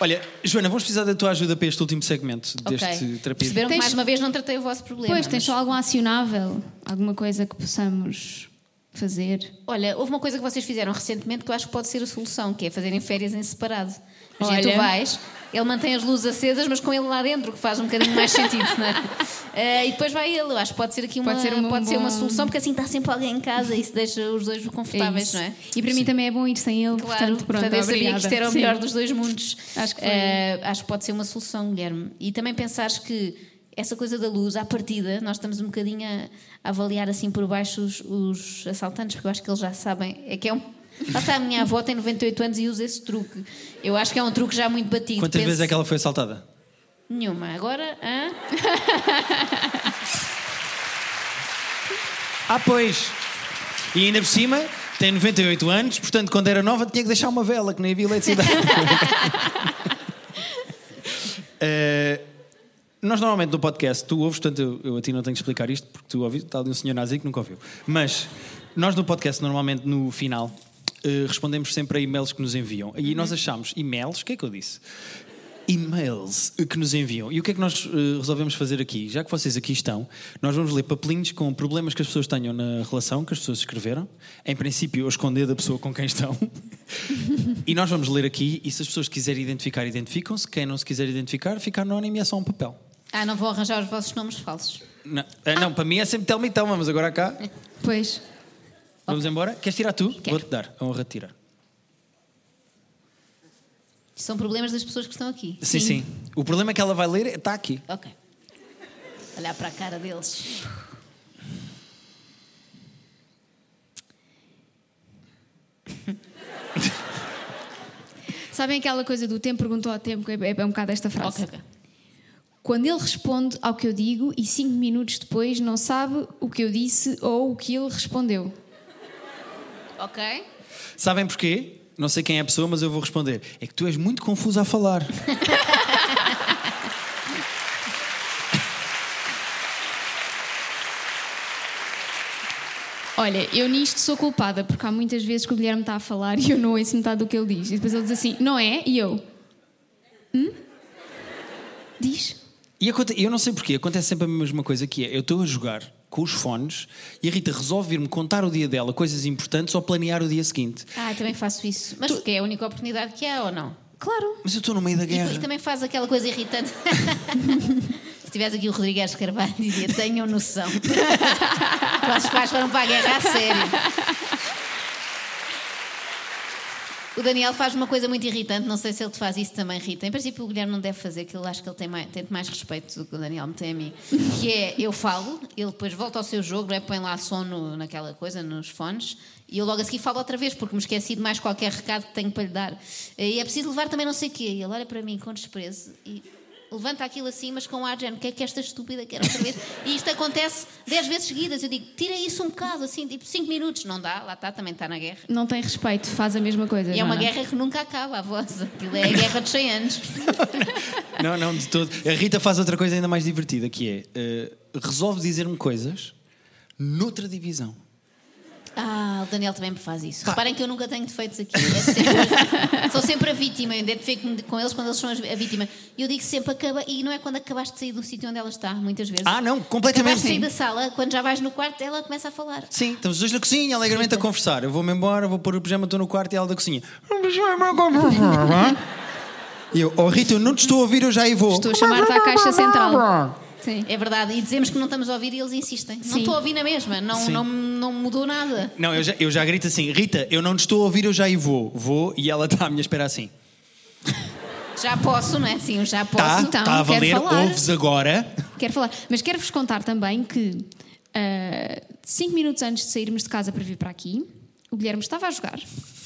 olha, Joana, vamos precisar da tua ajuda para este último segmento deste ok. terapia. Perceberam que Tens- mais uma vez não tratei o vosso problema. Pois, tens mas- só algum acionável? Alguma coisa que possamos fazer? Olha, houve uma coisa que vocês fizeram recentemente que eu acho que pode ser a solução, que é fazerem férias em separado. Imagina, tu Olha. vais, ele mantém as luzes acesas, mas com ele lá dentro, que faz um bocadinho mais sentido, não é? Eh, e depois vai ele. Acho que pode ser aqui uma, Pode ser um pode ser uma bom- solução, porque assim está sempre alguém em casa e isso deixa os dois confortáveis, isso. não é? E para mim também é bom ir sem ele, Claro, portanto, pronto, eu sabia obrigada. que isto era o Sim. melhor dos dois mundos. Acho que foi. Eh, acho que pode ser uma solução, Guilherme. E também pensares que essa coisa da luz, à partida, nós estamos um bocadinho a, a avaliar assim por baixo os, os assaltantes, porque eu acho que eles já sabem. É que é um. Lá está, a minha avó tem 98 anos e usa esse truque. Eu acho que é um truque já muito batido. Quantas Penso- vezes é que ela foi assaltada? Nenhuma. Agora, hã? Ah, pois. E ainda por cima, tem 98 anos, portanto, quando era nova, tinha que deixar uma vela, que nem havia eletricidade. Eh, nós normalmente no podcast, tu ouves, portanto, eu, eu a ti não tenho que explicar isto, porque tu ouvis, está ali um senhor nazi que nunca ouviu. Mas nós no podcast, normalmente no final, eh, respondemos sempre a e-mails que nos enviam. E nós achamos e-mails, o que é que eu disse? e-mails que nos enviam. E o que é que nós eh, resolvemos fazer aqui? Já que vocês aqui estão, nós vamos ler papelinhos com problemas que as pessoas tenham na relação, que as pessoas escreveram. Em princípio, eu esconder da pessoa com quem estão. e nós vamos ler aqui, e se as pessoas quiserem identificar, identificam-se. Quem não se quiser identificar, fica anónimo e é só um papel. Ah, não vou arranjar os vossos nomes falsos. Não, ah, não para mim é sempre Telma e Telma, mas agora cá. Pois. Vamos embora? Queres tirar tu? Quero. Vou-te dar a honra de tirar. São problemas das pessoas que estão aqui. Sim, sim. O problema é que ela vai ler, está aqui. Ok. Olhar para a cara deles. Sabem aquela coisa do tempo perguntou ao tempo, que é, é um bocado esta frase. Ok, ok. Quando ele responde ao que eu digo e cinco minutos depois não sabe o que eu disse ou o que ele respondeu. Ok? Sabem porquê? Não sei quem é a pessoa, mas eu vou responder. É que tu és muito confuso a falar. Olha, eu nisto sou culpada, porque há muitas vezes que o Guilherme está a falar e eu não ouço metade do que ele diz. E depois ele diz assim, não é? E eu. Hum? Diz? E eu não sei porquê, acontece sempre a mesma coisa que é, eu estou a jogar com os fones e a Rita resolve vir-me contar o dia dela, coisas importantes, ou planear o dia seguinte. Ah, também faço isso. Mas porque é a única oportunidade que há ou não? Claro. Mas eu estou no meio da E, guerra. e também faz aquela coisa irritante. Se tivesse aqui o Rodrigues Carvalho, dizia: tenham noção. Vossos pais foram para a guerra a sério. O Daniel faz uma coisa muito irritante, não sei se ele te faz isso também, Rita. Em princípio, o Guilherme não deve fazer, que eu acho que ele tem mais, tem mais respeito do que o Daniel me tem a mim. Que é: eu falo, ele depois volta ao seu jogo, é? põe lá som no- naquela coisa, nos fones, e eu logo a seguir falo outra vez, porque me esqueci de mais qualquer recado que tenho para lhe dar. E é preciso levar também não sei o quê. E ele olha para mim com desprezo e levanta aquilo assim, mas com um ar de género, o que é que esta estúpida quer outra vez? E isto acontece dez vezes seguidas. Eu digo, tira isso um bocado, assim, tipo cinco minutos. Não dá, lá está, também está na guerra. Não tem respeito, faz a mesma coisa. E é uma Joana. guerra que nunca acaba, a voz. Aquilo é a guerra dos 100 anos. Não, não, de todo. A Rita faz outra coisa ainda mais divertida, que é, eh, resolve dizer-me coisas noutra divisão. Ah, o Daniel também me faz isso. Reparem que eu nunca tenho defeitos aqui. É sempre- sou sempre a vítima. Eu identifico-me com eles quando eles são a vítima. E eu digo sempre, acaba, e não é quando acabaste de sair do sítio onde ela está, muitas vezes. Ah, não, completamente. Acabaste de sair da sala, quando já vais no quarto, ela começa a falar. Sim, estamos os dois na cozinha, alegremente a conversar. Eu vou-me embora, vou pôr o pijama, estou no quarto e ela da cozinha. E eu, oh Rita, eu não te estou a ouvir, eu já aí vou. Estou a chamar-te à caixa central. Sim. É verdade. E dizemos que não estamos a ouvir e eles insistem. Não Sim. estou a ouvir na mesma. Não, não, não mudou nada. Não, eu já, eu já grito assim, Rita, eu não te estou a ouvir, eu já aí vou. Vou e ela está à minha espera assim. Já posso, não é? Sim, eu já posso. Tá, então, está a quero valer, falar. ouves agora. Quero falar. Mas quero-vos contar também que ah, cinco minutos antes de sairmos de casa para vir para aqui, o Guilherme estava a jogar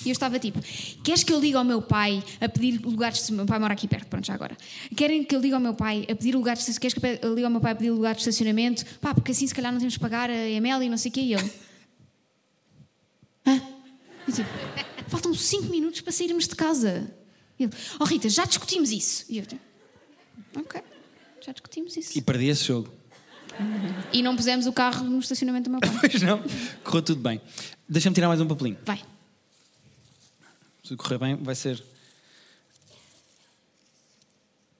e eu estava tipo: Queres que eu ligue ao meu pai a pedir lugares de. O meu pai mora aqui perto, pronto, já agora. Querem que eu ligue ao meu pai a pedir lugares de Queres que eu ligue ao meu pai a pedir lugares de estacionamento? Pá, porque assim se calhar não temos que pagar a EML e não sei o quê. E eu. Hã? Tipo, faltam cinco minutos para sairmos de casa. E ele, oh Rita, já discutimos isso. E eu, tipo, ok, já discutimos isso. E perdi esse jogo. E não pusemos o carro no estacionamento do meu pai. Pois não, correu tudo bem. Deixa-me tirar mais um papelinho. Vai. Se correr bem, vai ser.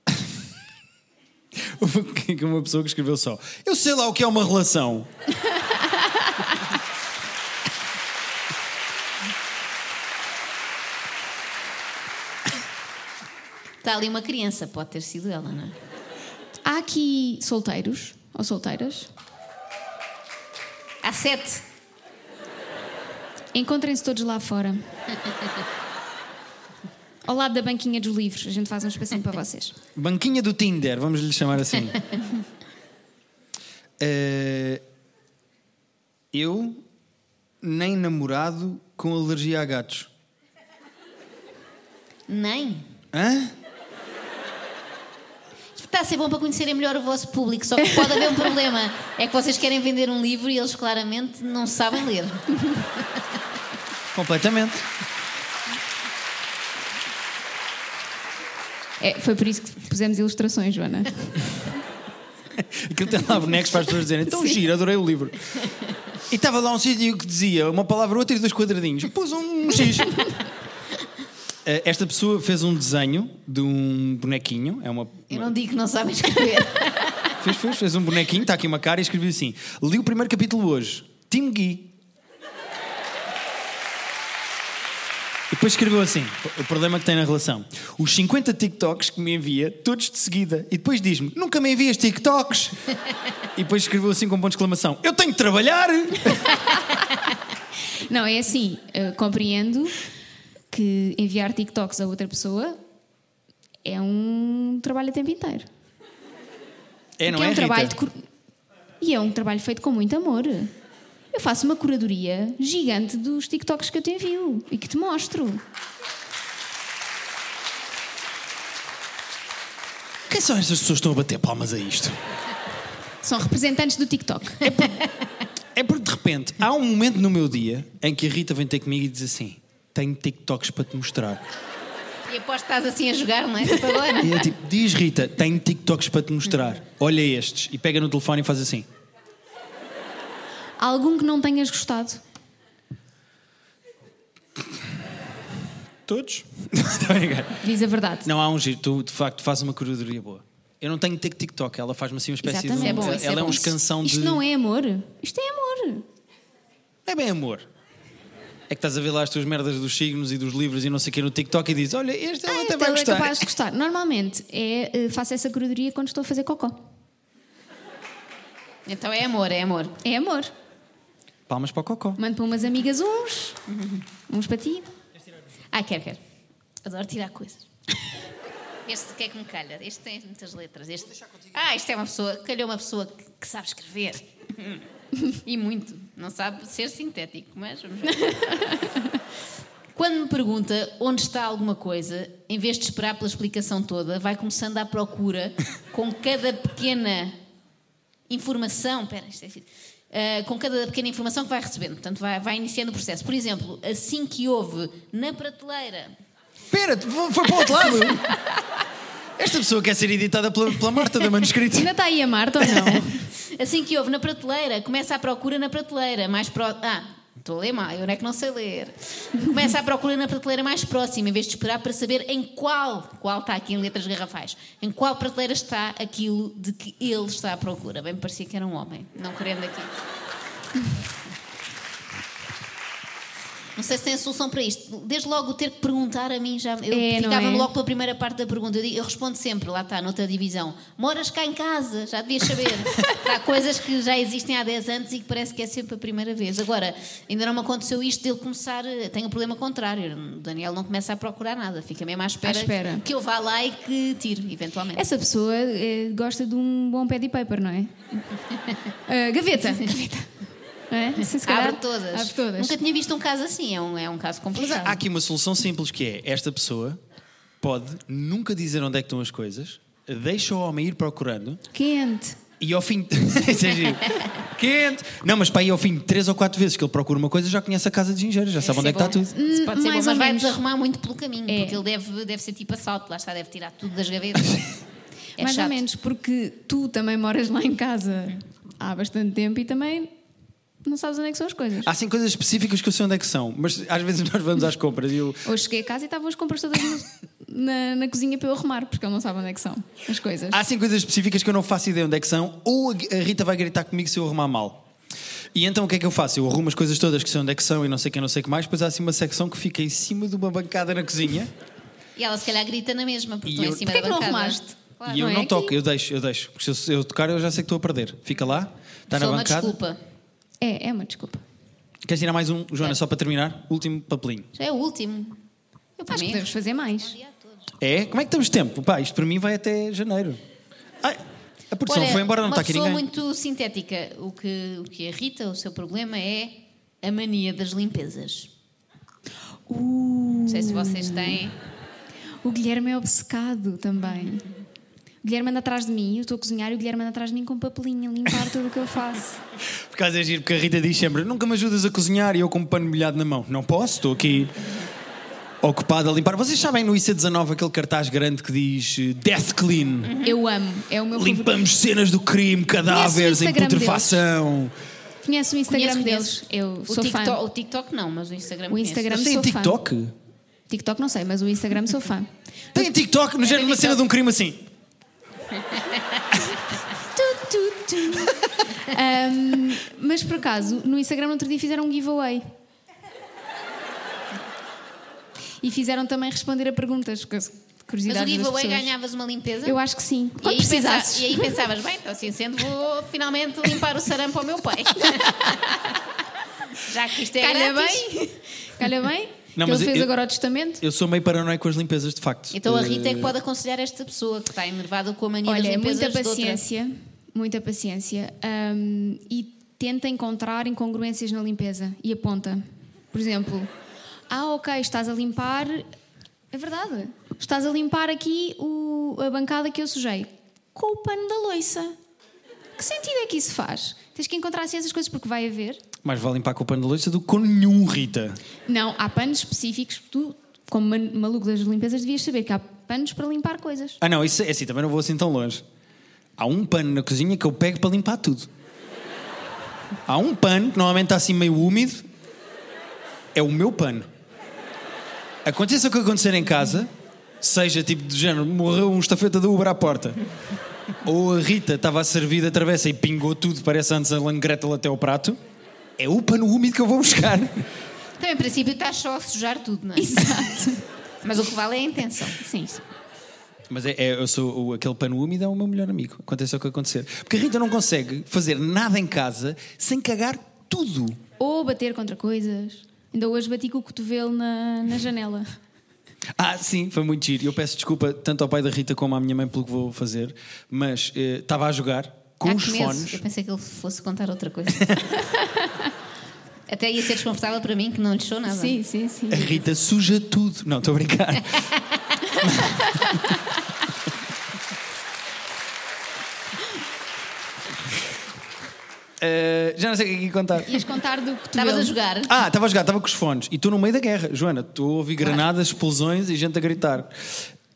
Uma pessoa que escreveu só: Eu sei lá o que é uma relação. Está ali uma criança, pode ter sido ela, não é? Há aqui solteiros ou solteiras. Há sete. Encontrem-se todos lá fora. Ao lado da banquinha dos livros. A gente faz um espacinho para vocês. Banquinha do Tinder, vamos lhe chamar assim. Eh, eu nem namorado com alergia a gatos. Nem. Hã? Está a ser bom para conhecerem melhor o vosso público, só que pode haver um problema. É que vocês querem vender um livro e eles claramente não sabem ler. Completamente. É, foi por isso que pusemos ilustrações, Joana. Aquilo tem lá bonecos para as pessoas dizerem: Então, giro, adorei o livro. E estava lá um sítio que dizia uma palavra, outra e dois quadradinhos. Pus um X. Eh, Esta pessoa fez um desenho de um bonequinho. É uma, Eu não digo que não sabem escrever. Fez, fez, fez um bonequinho, está aqui uma cara e escreveu assim: Li o primeiro capítulo hoje, Tim Gui. Depois escreveu assim: o problema que tem na relação. Os 50 TikToks que me envia, todos de seguida. E depois diz-me: Nunca me envias TikToks. E depois escreveu assim com um ponto de exclamação: Eu tenho de trabalhar! Não, é assim. compreendo que enviar TikToks a outra pessoa é um trabalho a tempo inteiro. É, não Que é, um Rita? trabalho de E é um trabalho feito com muito amor. Eu faço uma curadoria gigante dos TikToks que eu te envio e que te mostro. Quem são estas pessoas que estão a bater palmas a isto? São representantes do TikTok. É porque de repente há um momento no meu dia em que a Rita vem ter comigo e diz assim: Tenho TikToks para te mostrar. E aposto que estás assim a jogar, não é? Tipo agora. E é tipo, diz Rita, tenho TikToks para te mostrar. Olha estes. E pega no telefone e faz assim. Algum que não tenhas gostado. Todos? Diz a verdade. não, há um giro. Tu, de facto, fazes uma curadoria boa. Eu não tenho TikTok. Ela faz-me assim uma espécie Exatamente. de... Isso é bom, é ela é, bom. um escansão Isto de... não é amor. Isto é amor. Não é bem amor. É que estás a ver lá as tuas merdas dos signos e dos livros e não sei o que no TikTok e dizes, olha, este ela Ah, até vai é gostar. capaz de gostar. Normalmente é, eh, faço essa curadoria quando estou a fazer cocó. Então é amor, é amor. É amor. Palmas para o cocó. Mando para umas amigas uns, uns para ti. Ah, quero, quero. Adoro tirar coisas. Este que é que me calha? Este tem muitas letras. Este... Ah, isto é uma pessoa, calhou uma pessoa que, que sabe escrever. e muito. Não sabe ser sintético, mas vamos ver. Quando me pergunta onde está alguma coisa, em vez de esperar pela explicação toda, vai começando à procura com cada pequena informação. Espera, isto é Ah, com cada pequena informação que vai recebendo. Portanto, vai, vai iniciando o processo. Por exemplo, assim que houve na prateleira Espera, foi para o outro lado. Esta pessoa quer ser editada pela, pela Marta da Manuscrito. Ainda está aí a Marta ou não? Assim que houve na prateleira, começa a procura na prateleira, mais pro... Ah, Estou a ler mal, eu não é que não sei ler. Começa a procurar na prateleira mais próxima, em vez de esperar para saber em qual, qual está aqui em letras garrafais, em qual prateleira está aquilo de que ele está à procura. Bem, me parecia que era um homem, não querendo aqui. Não sei se tem a solução para isto. Desde logo ter que perguntar a mim já. Eu É, não ficava-me é? logo pela primeira parte da pergunta. Eu, eu respondo sempre, lá está, noutra divisão. Moras cá em casa, já devias saber. Há coisas que já existem há 10 anos e que parece que é sempre a primeira vez. Agora, ainda não me aconteceu isto dele começar. Tenho o problema contrário. O Daniel não começa a procurar nada, fica mesmo à espera, À espera. que eu vá lá e que tire, eventualmente. Essa pessoa eh, gosta de um bom pad paper, não é? Ah, gaveta. Gaveta. É? Se calhar, Abre todas. Abre todas. Nunca tinha visto um caso assim, é um, é um caso complicado. há aqui uma solução simples que é esta pessoa pode nunca dizer onde é que estão as coisas, deixa o homem ir procurando Quente. e ao fim. Isso é. Quente! Não, mas para aí ao fim de três ou quatro vezes que ele procura uma coisa, já conhece a casa de engenheiro, já sabe onde é que está tudo. Pode ser bom, mas vai menos. desarrumar muito pelo caminho, É. porque ele deve, deve ser tipo assalto, lá está, deve tirar tudo das gavetas. É Mais chato. ou menos, porque tu também moras lá em casa há bastante tempo e também não sabes onde é que são as coisas. Há sim coisas específicas que eu sei onde é que são, mas às vezes nós vamos às compras e eu. Hoje cheguei a casa e estavam as compras todas no- na, na cozinha para eu arrumar, porque ele não sabe onde é que são as coisas. Há sim coisas específicas que eu não faço ideia onde é que são, ou a Rita vai gritar comigo se eu arrumar mal. E então o que é que eu faço? Eu arrumo as coisas todas que sei onde é que são e não sei quem, não sei o que mais, depois há assim uma secção que fica em cima de uma bancada na cozinha E ela se calhar grita na mesma, porque E estão eu- em cima Porquê da que não bancada. arrumaste? Claro. e eu não não, é toco, aqui. eu deixo, eu deixo. Porque se eu, eu tocar eu já sei que estou a perder. Fica lá, está na Só uma bancada. desculpa. É, é uma desculpa. Queres tirar mais um, Joana, só para terminar? Último papelinho. Já é o último. Eu, Acho que podemos fazer mais. É? Como é que estamos de tempo? Pá, isto para mim vai até janeiro. Ai, a produção Olha, foi embora, não uma está aqui pessoa ninguém. muito sintética. O que, o que irrita, o seu problema é a mania das limpezas. Não sei se vocês têm. O Guilherme é obcecado também. O Guilherme anda atrás de mim, eu estou a cozinhar e o Guilherme anda atrás de mim com papelinho a limpar tudo o que eu faço. Por causa é giro, porque a Rita diz sempre: nunca me ajudas a cozinhar e eu com um pano molhado na mão. Não posso, estou aqui ocupado a limpar. Vocês sabem no IC19 aquele cartaz grande que diz eh, Death Clean? Eu amo, é o meu favorito. Limpamos cenas do crime, cadáveres em putrefação. Conhece o Instagram Conheço, deles? conheço. Eu O sou TikTok, fã. o TikTok não, mas o Instagram O conheço. Instagram Vocês têm sou fã. TikTok? TikTok não sei, mas o Instagram sou fã. Tem TikTok no género de uma cena de um crime assim. Tu, tu, tu. Ahm, mas por acaso, no Instagram no outro dia fizeram um giveaway. E fizeram também responder a perguntas. Mas o giveaway ganhavas uma limpeza? Eu acho que sim. E aí, e aí pensavas, bem, então assim sendo, vou finalmente limpar o sarampo ao meu pai. Já que isto é Calha grátis. bem. Calha bem. Não, ele fez eu- agora o testamento. Eu sou meio paranoico com as limpezas, de facto. Então a Rita é Eh, que pode aconselhar esta pessoa que está enervada com a mania Olha, das limpezas muita de outra. Muita paciência hum, e tenta encontrar incongruências na limpeza e aponta. Por exemplo, ah, ok, estás a limpar. É verdade. Estás a limpar aqui o- a bancada que eu sujei com o pano da loiça. Que sentido é que isso faz? Tens que encontrar assim essas coisas porque vai haver. Mais vale limpar com o pano de louça do que com nenhum, Rita. Não, há panos específicos. Tu, como maluco das limpezas, devias saber que há panos para limpar coisas. Ah, não, isso é assim, também não vou assim tão longe. Há um pano na cozinha que eu pego para limpar tudo. Há um pano que normalmente está assim meio úmido. É o meu pano. Aconteça o que acontecer em casa, seja tipo do género, morreu um estafeta da Uber à porta. Ou a Rita estava a servir da travessa e pingou tudo, parece antes a Gretel até ao prato. É o pano úmido que eu vou buscar. Então, em princípio, estás só a sujar tudo, não é? Exato. Mas o que vale é a intenção. Sim. Mas é, é- eu sou o- aquele pano úmido é o meu melhor amigo. Aconteça o que acontecer. Porque a Rita não consegue fazer nada em casa sem cagar tudo. Ou bater contra coisas. Ainda hoje bati com o cotovelo na, na janela. Ah, sim, foi muito giro. Eu peço desculpa tanto ao pai da Rita como à minha mãe pelo que vou fazer, mas eh, estava a jogar com Há os fones. Eu pensei que ele fosse contar outra coisa. Até ia ser desconfortável para mim, que não lhe sou nada. Sim, sim, sim. A Rita suja tudo. Não, estou a brincar. Eh, já não sei o que é que ia contar. Ias contar do cotovelo. Estavas a jogar. Ah, estava a jogar, estava com os fones e estou no meio da guerra. Joana, estou a ouvir granadas, explosões e gente a gritar.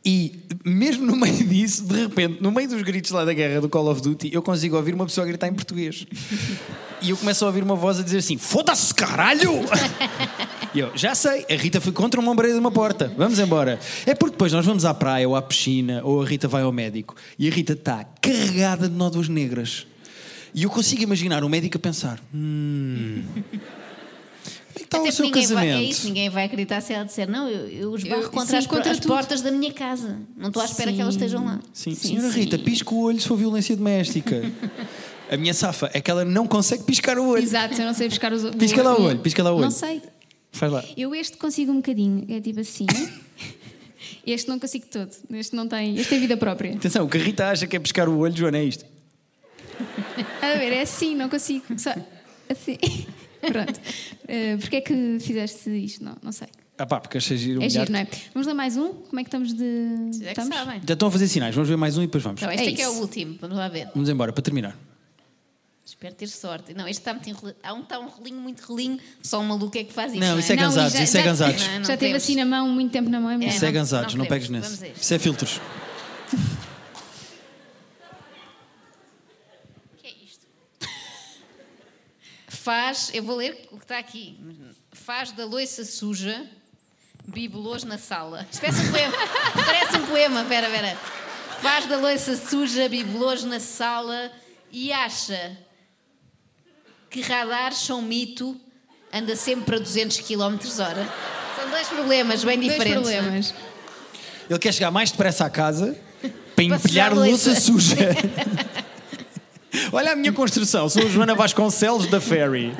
E mesmo no meio disso, de repente, no meio dos gritos lá da guerra do Call of Duty, eu consigo ouvir uma pessoa gritar em português. E eu começo a ouvir uma voz a dizer assim: Foda-se, caralho! E eu, já sei, a Rita foi contra uma ombreira de uma porta, vamos embora. É porque depois nós vamos à praia ou à piscina, ou a Rita vai ao médico, e a Rita está carregada de nódoas negras. E eu consigo imaginar o médico a pensar: Hum. Como é que está Até o seu ninguém vai, casamento? é isso, ninguém vai acreditar se ela disser não, eu, eu os barro Eu- contra, sim, as, contra as portas da minha casa. Não estou à espera que elas Sim. estejam lá. Sim, Sim, senhora sim. Rita, pisca o olho se for violência doméstica. A minha safa é que ela não consegue piscar o olho. Exato, eu não sei buscar os Pisca lá o olho, pisca lá o olho. Não sei. Faz lá. Eu este consigo um bocadinho. É tipo assim. Este não consigo todo. Este não tem. Este tem vida própria. Atenção, o que a Rita acha que é piscar o olho, Joana, é isto. A ver, é assim, não consigo. Só assim. Pronto. Uh, Porquê é que fizeste isto? Não, não sei. Ah pá, porque achei giro. É giro, não é? Vamos lá mais um? Como é que estamos de. É que estamos? sabem. Já estão a fazer sinais, vamos ver mais um e depois vamos. Então, este É é, que é o último, vamos lá ver. Vamos embora, para terminar. Espero ter sorte. Não, este está muito enrolinho. Há um que está um rolinho muito relinho, só um maluco é que faz isso. Não, Não, isso é Não, gansados, já- isso é já- gansados. Não, não Já teve assim na mão, muito tempo na mão. É É, mesmo. Isso é não- gansados, não não, pegues nesse. Isso é filtros. O que é isto? Faz, eu vou ler o que está aqui. Faz da loiça suja bibelôs na sala. Isto parece um poema. parece um poema, pera, pera. Faz da loiça suja bibelôs na sala e acha que radares são mito, anda sempre a 200 km hora. São dois problemas bem Dois diferentes. é? problemas. Ele quer chegar mais depressa à casa para empilhar louça suja. Olha a minha construção, sou a Joana Vasconcelos da Ferry.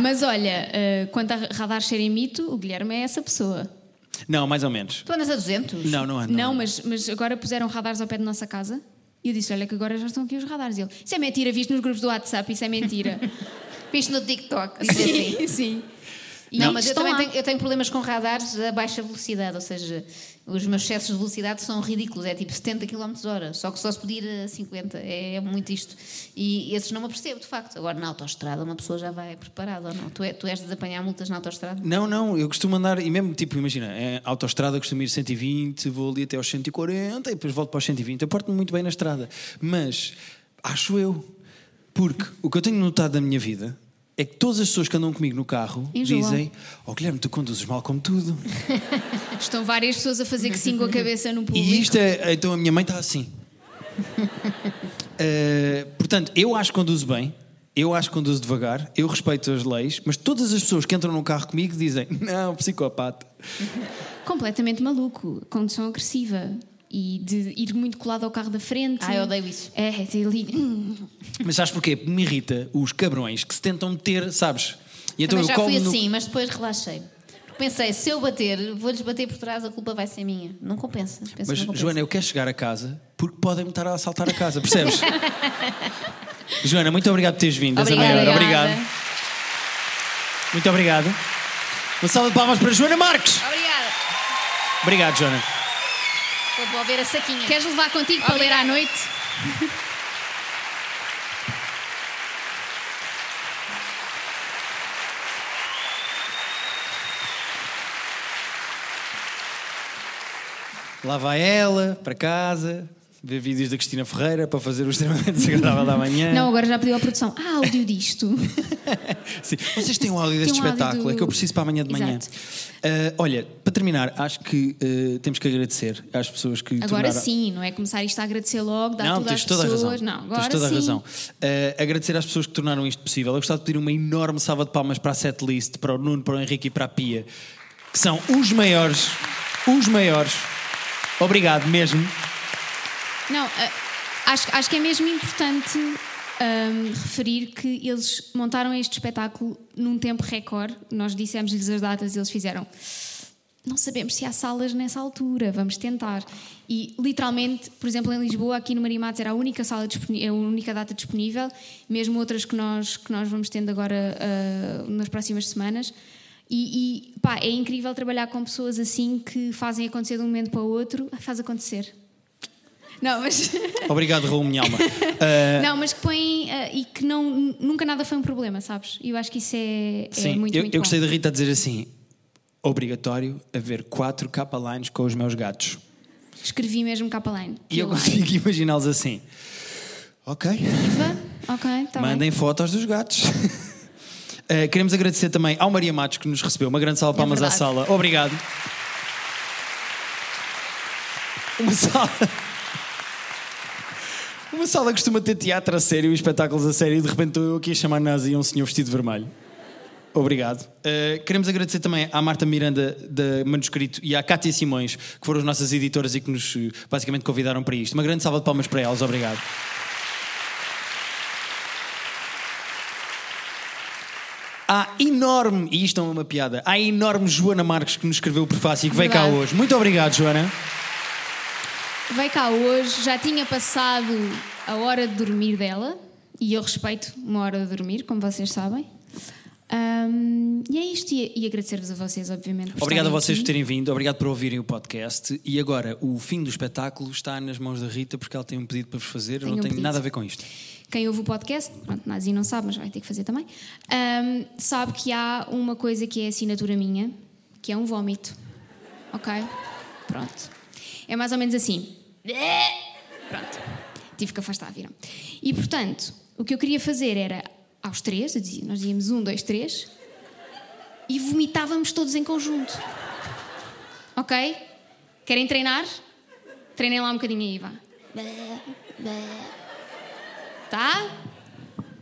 Mas olha, uh, quanto a radar serem mito, o Guilherme é essa pessoa. Não, mais ou menos. Tu andas a 200? Não, não ando. Não, mas, mas agora puseram radares ao pé da nossa casa. E eu disse: Olha, que agora já estão aqui os radares. E ele: Isso é mentira, visto nos grupos do WhatsApp, isso é mentira. Viste no TikTok? diz assim. sim, E Não, mas eu também tenho, eu tenho problemas com radares a baixa velocidade, ou seja, os meus excessos de velocidade são ridículos, é tipo 70 km hora, só que só se podia ir a 50, é, é muito isto. E esses não me apercebo, de facto. Agora, na autoestrada, uma pessoa já vai preparada ou não? Tu, é, tu és de apanhar multas na autoestrada? Não, não, eu costumo andar, e mesmo tipo, imagina, é autoestrada, costumo ir 120, vou ali até aos 140 e depois volto para os 120. Eu porto-me muito bem na estrada. Mas acho eu, porque o que eu tenho notado da minha vida é que todas as pessoas que andam comigo no carro Enjoam. dizem: Oh Guilherme, tu conduzes mal como tudo. Estão várias pessoas a fazer que sim com a cabeça no público. E isto é. Então a minha mãe está assim. Eh, portanto, eu acho que conduzo bem, eu acho que conduzo devagar, eu respeito as leis, mas todas as pessoas que entram no carro comigo dizem: Não, psicopata. Completamente maluco, condução agressiva. E de ir muito colado ao carro da frente. Ah, eu odeio isso. É, é hum, Mas sabes porquê? Porque me irrita os cabrões que se tentam meter, sabes? E então Também eu já fui no- assim, mas depois relaxei. Porque pensei, se eu bater, vou-lhes bater por trás, a culpa vai ser minha. Não compensa. Penso Mas, não compensa. Joana, eu quero chegar a casa porque podem me estar a assaltar a casa, percebes? Joana, muito obrigado por teres vindo. Obrigada. Obrigado. Muito obrigado. Uma salva de palmas para Joana Marques. Obrigada. Obrigado, Joana. Vou devolver a saquinha. Queres levar contigo para ler à Obrigada. noite? Lá vai ela, para casa, ver vídeos da Cristina Ferreira para fazer o extremamente desagradável da manhã. Não, agora já pediu à produção. Ah, áudio disto. Sim. Vocês têm um áudio deste um espetáculo, do- é que eu preciso para amanhã de manhã. Ah, olha, para terminar, acho que ah, temos que agradecer às pessoas que Agora tornaram... sim, não é começar isto a agradecer logo, dar Não, tudo às toda a pessoas. razão. Não, agora tens toda sim. a razão. Ah, agradecer às pessoas que tornaram isto possível. Eu gostava de pedir uma enorme salva de palmas para a setlist, para o Nuno, para o Henrique e para a Pia, que são os maiores, os maiores. Obrigado mesmo. Não, ah, acho, acho que é mesmo importante ahm, referir que eles montaram este espetáculo num tempo recorde. Nós dissemos-lhes as datas eles fizeram. Não sabemos se há salas nessa altura, vamos tentar. E literalmente, por exemplo, em Lisboa, aqui no Marimates, era a única sala disponí- a única data disponível, mesmo outras que nós, que nós vamos tendo agora ah, nas próximas semanas. E, e, pá, é incrível trabalhar com pessoas assim que fazem acontecer de um momento para o outro. Ah, Faz acontecer. Não, mas. Obrigado, Raul, minha alma. Ah, Não, mas que põem ah, e que não, nunca nada foi um problema, sabes? E eu acho que isso é, é sim, muito, eu, muito eu gostei da Rita dizer assim: obrigatório haver quatro capa lines com os meus gatos. Escrevi mesmo Capaline. E eu consigo imaginá-los assim. Ok. Viva? Ok, bem. Mandem fotos dos gatos. Uh, queremos agradecer também ao Maria Matos que nos recebeu. Uma grande salva de É palmas à sala. Obrigado. Uma sala. Uma sala costuma ter teatro a sério e espetáculos a sério e de repente estou eu aqui a chamar nazi a um senhor vestido de vermelho. Obrigado. Uh, queremos agradecer também à Marta Miranda da Manuscrito e à Cátia Simões, que foram as nossas editoras e que nos eh, basicamente convidaram para isto. Uma grande salva de palmas para elas. Obrigado. Há enorme, e isto não é uma piada, há enorme Joana Marques que nos escreveu o prefácio e que veio cá hoje. Muito obrigado, Joana. Veio cá hoje, já tinha passado a hora de dormir dela, e eu respeito uma hora de dormir, como vocês sabem. Ahm, e é isto, e, e agradecer-vos a vocês, obviamente. Por Obrigado a vocês por aqui. terem vindo, obrigado por ouvirem o podcast. E agora, o fim do espetáculo está nas mãos da Rita, porque ela tem um pedido para vos fazer. Eu Tenho não um tenho pedido. nada a ver com isto. Quem ouve o podcast, pronto, Nazi não sabe, mas vai ter que fazer também, ahm, sabe que há uma coisa que é assinatura minha, que é um vómito. Ok? Pronto. É mais ou menos assim. Pronto. Tive que afastar, viram? E portanto, o que eu queria fazer era, aos três, eu dizia, nós dizíamos um, dois, três, e vomitávamos todos em conjunto. Ok? Querem treinar? Treinem lá um bocadinho aí, vá. Tá?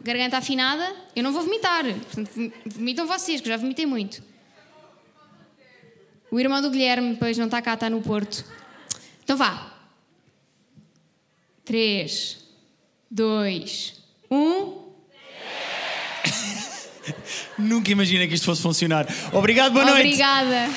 Garganta afinada? Eu não vou vomitar. Portanto, vom- vomitam vocês, que já vomitei muito. O irmão do Guilherme, pois não está cá, está no Porto. Então vá. Três, dois, um. Nunca imaginei que isto fosse funcionar. Obrigado, boa noite. Obrigada.